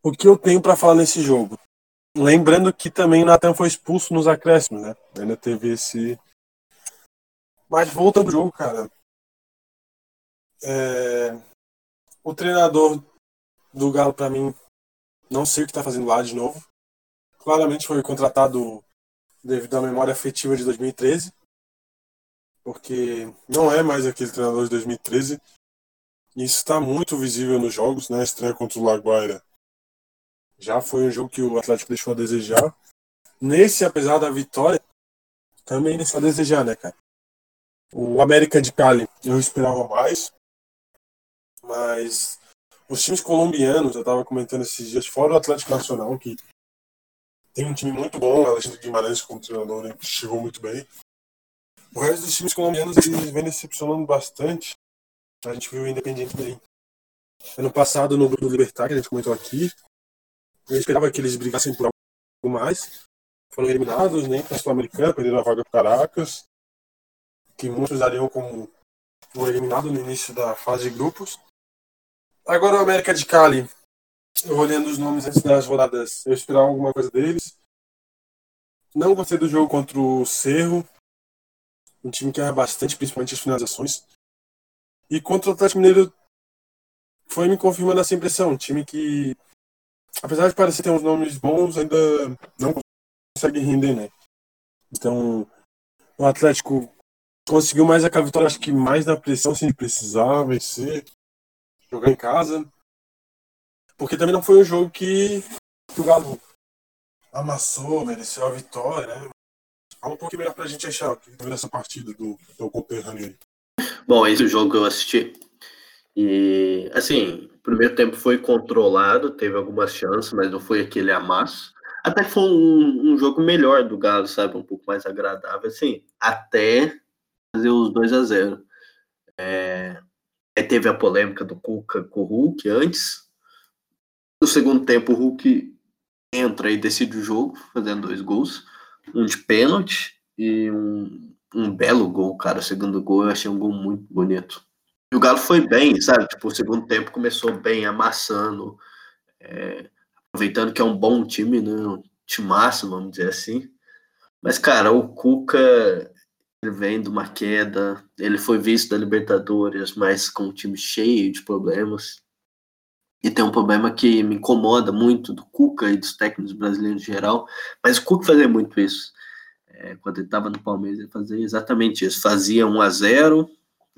O que eu tenho para falar nesse jogo? Lembrando que também o Natan foi expulso nos acréscimos, né? Ainda teve esse. Mas voltando ao jogo, cara. É... O treinador do Galo, para mim, não sei o que tá fazendo lá de novo. Claramente foi contratado devido à memória afetiva de 2013 porque não é mais aquele treinador de 2013. E isso está muito visível nos jogos, né? Estreia contra o Laguaira já foi um jogo que o Atlético deixou a desejar. Nesse, apesar da vitória, também deixou a desejar, né, cara? O América de Cali eu esperava mais, mas os times colombianos, eu estava comentando esses dias, fora o Atlético Nacional, que tem um time muito bom, o Alexandre Guimarães como treinador, né, chegou muito bem. O resto dos times colombianos eles vem decepcionando bastante. A gente viu o Independiente bem. Ano passado, no grupo Libertar, que a gente comentou aqui, eu esperava que eles brigassem por algo mais. Foram eliminados, nem para a Sul-Americana, perderam a vaga para Caracas, que muitos dariam como um eliminado no início da fase de grupos. Agora o América de Cali, olhando os nomes antes das rodadas, eu esperava alguma coisa deles. Não gostei do jogo contra o Cerro, um time que erra bastante, principalmente as finalizações. E contra o Atlético Mineiro foi me confirmando essa impressão. Um time que, apesar de parecer ter uns nomes bons, ainda não consegue render, né? Então, o Atlético conseguiu mais aquela vitória, acho que mais na pressão, sem precisar vencer, jogar em casa. Porque também não foi um jogo que, que o Galo amassou, mereceu a vitória, né? Fala um pouquinho melhor pra gente achar o que foi essa partida do teu conterrâneo. Bom, esse jogo que eu assisti. E, assim, o primeiro tempo foi controlado, teve algumas chances, mas não foi aquele amasso. Até foi um, um jogo melhor do Galo, sabe? Um pouco mais agradável, assim, até fazer os 2 a 0 é... Aí teve a polêmica do Cuca com o Hulk antes. No segundo tempo, o Hulk entra e decide o jogo, fazendo dois gols um de pênalti e um, um belo gol, cara. O segundo gol eu achei um gol muito bonito. E o Galo foi bem, sabe? Tipo, o segundo tempo começou bem, amassando, é, aproveitando que é um bom time, né? Um timaço, vamos dizer assim. Mas, cara, o Cuca, ele vem de uma queda, ele foi visto da Libertadores, mas com um time cheio de problemas. E tem um problema que me incomoda muito do Cuca e dos técnicos brasileiros em geral, mas o Cuca fazia muito isso. É, quando ele estava no Palmeiras, ele fazia exatamente isso. Fazia 1 a 0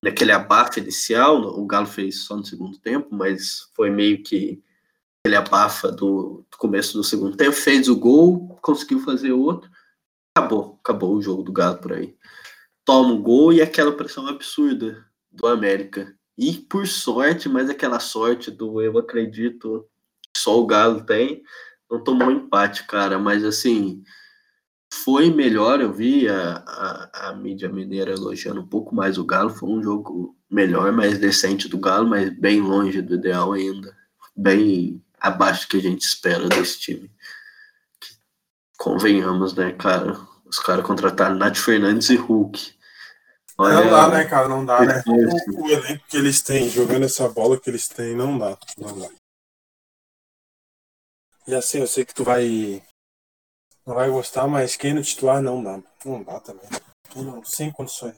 naquele abafa inicial, o Galo fez só no segundo tempo, mas foi meio que aquele abafa do, do começo do segundo tempo, fez o gol, conseguiu fazer outro, acabou, acabou o jogo do Galo por aí. Toma o gol e aquela pressão absurda do América. E por sorte, mas aquela sorte do eu acredito só o Galo tem, não tomou empate, cara. Mas assim, foi melhor. Eu vi a, a, a, mídia mineira elogiando um pouco mais o Galo. Foi um jogo melhor, mais decente do Galo, mas bem longe do ideal ainda. Bem abaixo do que a gente espera desse time. Convenhamos, né, cara? Os caras contrataram Nath Fernandes e Hulk. Olha, não dá, né, cara? Não dá, né? O, o, elenco que eles têm, jogando essa bola que eles têm, não dá. Não dá. E assim, eu sei que tu vai. Não vai gostar, mas quem no titular não dá. Não dá também. Não, sem condições.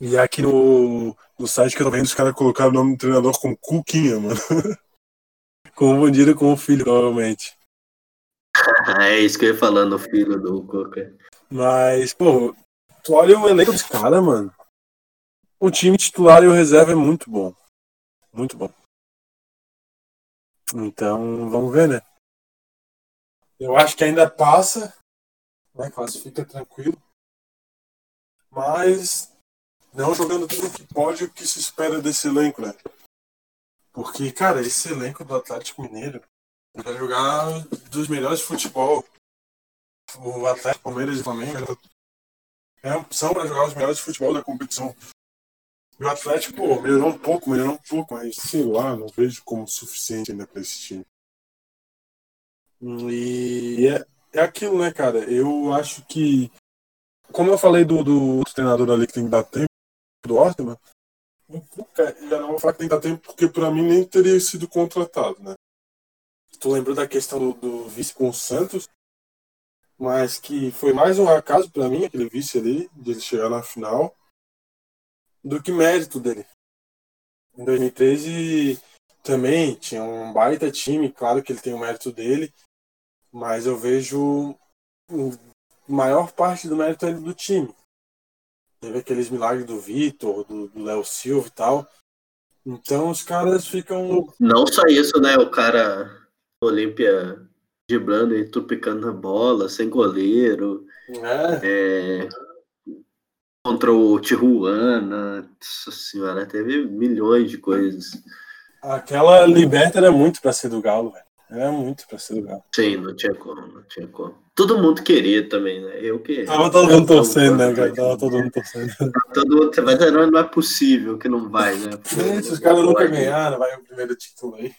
E aqui no, no site que eu tô vendo, os caras colocaram o nome do treinador com Cuquinha, mano. Confundiram com o filho, provavelmente. é isso que eu ia falando, o filho do Coca. Mas, pô, Tu olha o elenco dos caras, mano. O time titular e o reserva é muito bom. Muito bom. Então, vamos ver, né? Eu acho que ainda passa. Né? Classifica tranquilo. Mas não jogando tudo que pode o que se espera desse elenco, né? Porque, cara, esse elenco do Atlético Mineiro vai jogar dos melhores de futebol. O Atlético Palmeiras e Flamengo é opção para jogar os melhores de futebol da competição. E o Atlético, pô, melhorou um pouco, melhorou um pouco, mas sei lá, não vejo como suficiente ainda para esse time. E é, é aquilo, né, cara? Eu acho que como eu falei do, do treinador ali que tem que dar tempo, do Ortman, já não vou falar que tem que dar tempo, porque para mim nem teria sido contratado, né? Tu lembrou da questão do, do vice com o Santos, mas que foi mais um acaso para mim, aquele vice ali, de ele chegar na final, do que mérito dele. Em 2013 também tinha um baita time, claro que ele tem o mérito dele, mas eu vejo maior parte do mérito é do time. Teve aqueles milagres do Vitor, do Léo Silva e tal. Então os caras ficam. Não só isso, né? O cara Olímpia driblando e tupicando na bola, sem goleiro. É. é contra o Tijuana. Nossa senhora, teve milhões de coisas. Aquela liberta era muito pra ser do Galo, velho. Era muito pra ser do Galo. Sim, não tinha como, não tinha como. Todo mundo queria também, né? Eu que. Tava todo mundo torcendo, né, cara? Tava todo mundo torcendo. Todo mundo, mas não é possível que não vai, né? Os caras nunca ganharam, vai o primeiro título aí.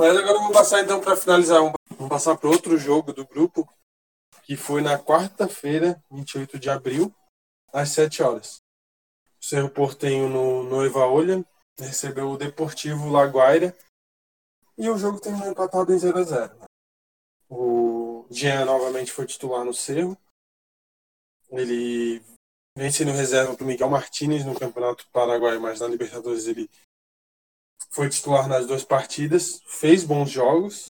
Mas agora vamos passar então para finalizar. Vamos passar para outro jogo do grupo, que foi na quarta-feira, 28 de abril, às 7 horas. O Cerro Portenho no, no Evaolha recebeu o Deportivo Laguaira e o jogo terminou empatado em 0 a 0 O Jean novamente foi titular no Cerro. Ele vem sendo reserva para o Miguel Martinez no Campeonato Paraguai, mas na Libertadores ele foi titular nas duas partidas, fez bons jogos.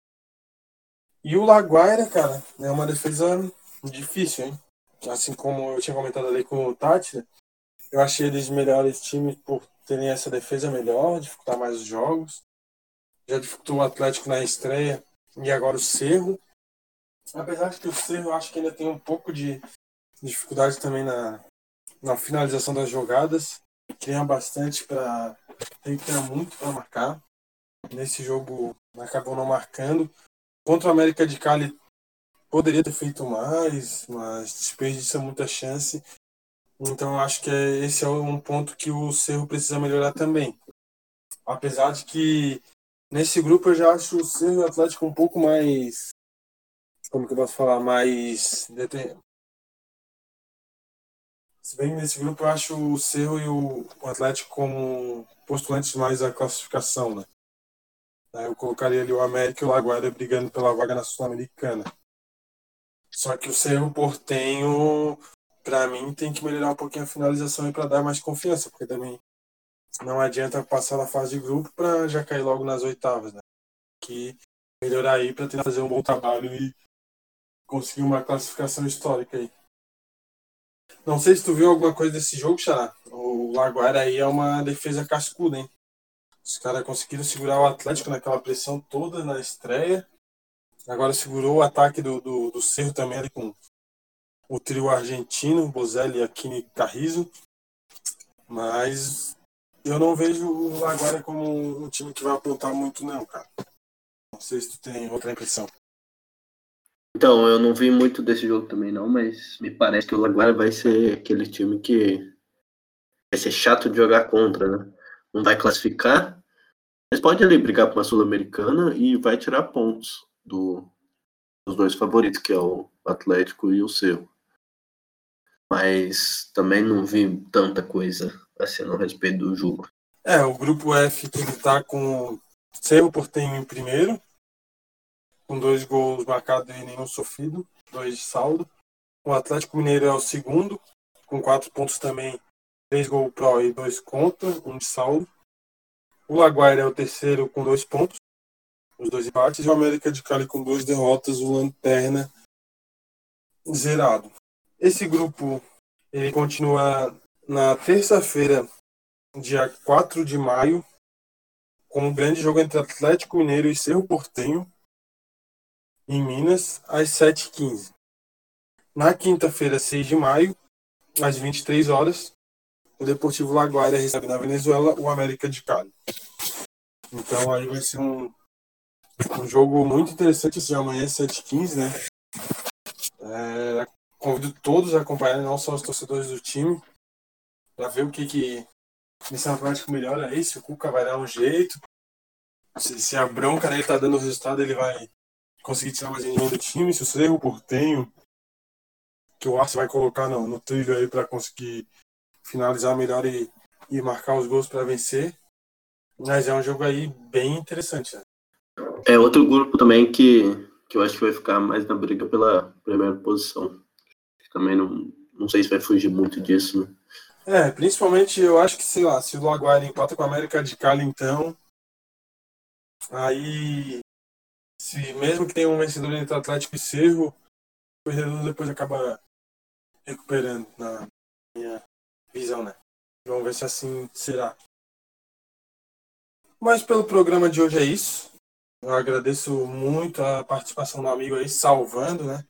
E o Laguaira, cara, é uma defesa difícil, hein? Assim como eu tinha comentado ali com o Tati, eu achei eles melhores times por terem essa defesa melhor, dificultar mais os jogos já dificultou o Atlético na estreia e agora o Cerro. Apesar de que o Cerro acho que ainda tem um pouco de dificuldade também na, na finalização das jogadas. Cria bastante para. Tem que muito para marcar. Nesse jogo acabou não marcando. Contra o América de Cali poderia ter feito mais, mas desperdiça muita chance. Então acho que é, esse é um ponto que o Cerro precisa melhorar também. Apesar de que Nesse grupo eu já acho o Cerro Atlético um pouco mais. Como que eu posso falar? Mais. Se bem nesse grupo eu acho o Cerro e o Atlético como postulantes mais à classificação, né? Eu colocaria ali o América e o Laguardia brigando pela vaga na Sul-Americana. Só que o Cerro Portenho, para mim, tem que melhorar um pouquinho a finalização para dar mais confiança, porque também não adianta passar na fase de grupo para já cair logo nas oitavas, né? Que melhorar aí para tentar fazer um bom trabalho e conseguir uma classificação histórica aí. Não sei se tu viu alguma coisa desse jogo, Xará. O Laguara aí é uma defesa cascuda, hein? Os caras conseguiram segurar o Atlético naquela pressão toda na estreia. Agora segurou o ataque do, do, do Cerro também ali com o trio argentino, Bozelli, Aquini e Carrizo. Mas eu não vejo o Laguardia como um time que vai apontar muito, não, cara. Não sei se tu tem outra impressão. Então, eu não vi muito desse jogo também, não, mas me parece que o Laguardia vai ser aquele time que vai ser chato de jogar contra, né? Não vai classificar, mas pode ali brigar para uma Sul-Americana e vai tirar pontos do, dos dois favoritos, que é o Atlético e o seu. Mas também não vi tanta coisa assim, no respeito do jogo. É, o grupo F que está com Cerro Portenho em primeiro, com dois gols marcados e nenhum sofrido, dois de saldo. O Atlético Mineiro é o segundo, com quatro pontos também, três gols pró e dois contra, um de saldo. O Laguaira é o terceiro com dois pontos, os dois empates, e o América de Cali com duas derrotas, o Lanterna zerado. Esse grupo ele continua na terça-feira, dia 4 de maio, com um grande jogo entre Atlético Mineiro e Cerro Portenho, em Minas, às 7h15. Na quinta-feira, 6 de maio, às 23 horas, o Deportivo Laguaira recebe na Venezuela o América de Cali. Então aí vai ser um, um jogo muito interessante esse amanhã, 7h15, né? É, convido todos a acompanhar, não só os torcedores do time, para ver o que que esse Atlético melhora aí, se o Cuca vai dar um jeito, se, se a bronca nele tá dando resultado, ele vai conseguir tirar mais ninguém do time, se o Cerro Portenho que o Arce vai colocar no, no trilho aí para conseguir finalizar melhor e, e marcar os gols para vencer. Mas é um jogo aí bem interessante. Né? É outro grupo também que, que eu acho que vai ficar mais na briga pela primeira posição. Também não, não sei se vai fugir muito disso. Né? É, principalmente eu acho que, sei lá, se o Laguaira empata com a América de Cali, então. Aí. Se mesmo que tenha um vencedor entre Atlético e Cerro, o perdedor depois acaba recuperando na minha visão, né? Vamos ver se assim será. Mas pelo programa de hoje é isso. Eu agradeço muito a participação do amigo aí, salvando, né?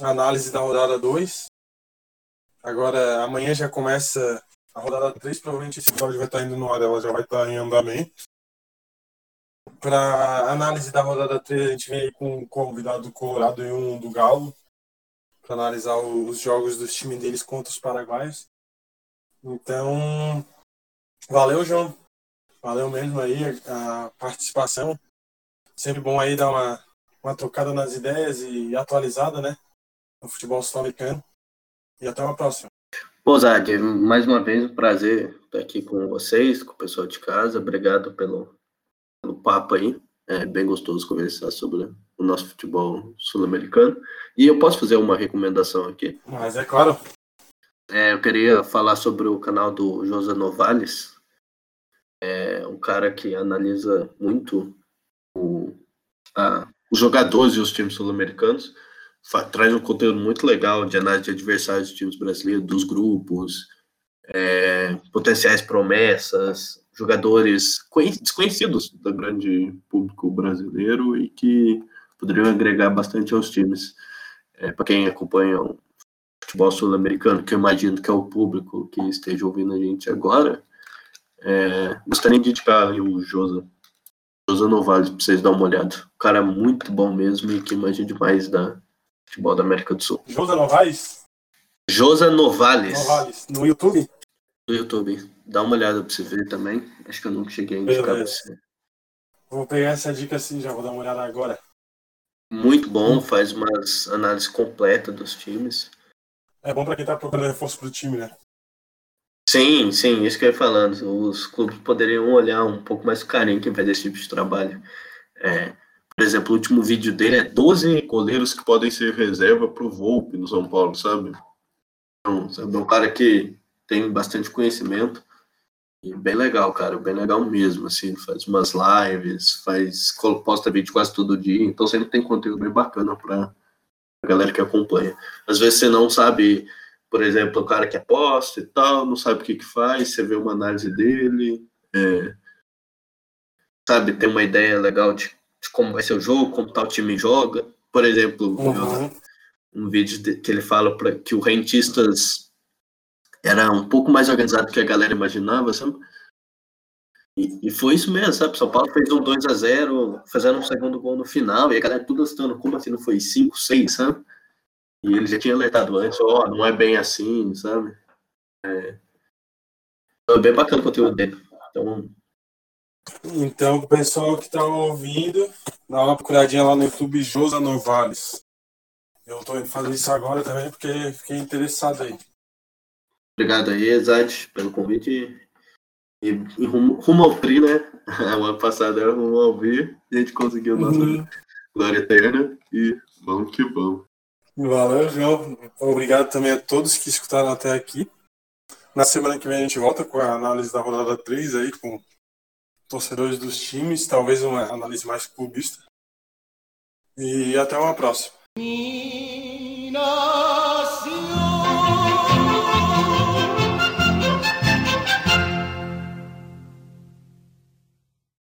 A análise da rodada 2. Agora, amanhã já começa a rodada 3. Provavelmente esse episódio vai estar indo no ar, ela já vai estar em andamento. Para análise da rodada 3, a gente vem aí com um convidado do Colorado e um do Galo. Para analisar os jogos dos times deles contra os paraguaios. Então, valeu, João. Valeu mesmo aí a participação. Sempre bom aí dar uma, uma trocada nas ideias e atualizada, né? No futebol sul-americano. E até uma próxima. Pô, Zad, mais uma vez um prazer estar aqui com vocês, com o pessoal de casa. Obrigado pelo, pelo papo aí. É bem gostoso conversar sobre o nosso futebol sul-americano. E eu posso fazer uma recomendação aqui? Mas é claro. É, eu queria falar sobre o canal do José Novales. É um cara que analisa muito o, a, os jogadores e os times sul-americanos. Traz um conteúdo muito legal de análise de adversários dos times brasileiros, dos grupos, é, potenciais promessas, jogadores desconhecidos do grande público brasileiro e que poderiam agregar bastante aos times. É, Para quem acompanha o futebol sul-americano, que eu imagino que é o público que esteja ouvindo a gente agora, é, gostaria de indicar o Josa Josa Novales, pra vocês darem uma olhada. O cara é muito bom mesmo e que manja demais da futebol da América do Sul. Josa Novaes? Josa Novales. Novales. No YouTube? No YouTube. Dá uma olhada pra você ver também. Acho que eu nunca cheguei a indicar pra você. Vou pegar essa dica assim, já vou dar uma olhada agora. Muito bom, faz umas análises completas dos times. É bom pra quem tá procurando reforço pro time, né? Sim, sim, isso que eu ia falando. Os clubes poderiam olhar um pouco mais carinho quem faz esse tipo de trabalho. É, por exemplo, o último vídeo dele é 12 goleiros que podem ser reserva para o Volpe no São Paulo, sabe? Então, sabe? É um cara que tem bastante conhecimento e bem legal, cara, bem legal mesmo, assim, faz umas lives, faz, posta vídeo quase todo dia, então sempre tem conteúdo bem bacana para a galera que acompanha. Às vezes você não sabe por exemplo, o cara que aposta e tal, não sabe o que, que faz, você vê uma análise dele, é, sabe, tem uma ideia legal de, de, como vai ser o jogo, como tal time joga. Por exemplo, uhum. um vídeo de, que ele fala pra, que o Rentistas era um pouco mais organizado do que a galera imaginava, sabe? E, e, foi isso mesmo, sabe? São Paulo fez um 2 a 0 fazendo um segundo gol no final, e a galera tudo assustando, como assim não foi 5, 6, sabe? E ele já tinha alertado antes, ó, oh, não é bem assim, sabe? É, é bem bacana o conteúdo dele. Então, então o pessoal que tá ouvindo, dá uma procuradinha lá no YouTube Josa Novales. Eu tô indo fazer isso agora também porque fiquei interessado aí. Obrigado aí, Zad, pelo convite. E, e rumo, rumo, ao Tri, né? O ano passado era rumo ao B, a gente conseguiu nossa uhum. glória eterna e vamos que vamos. Valeu, João. Obrigado também a todos que escutaram até aqui. Na semana que vem a gente volta com a análise da rodada 3 aí, com torcedores dos times, talvez uma análise mais clubista. E até uma próxima.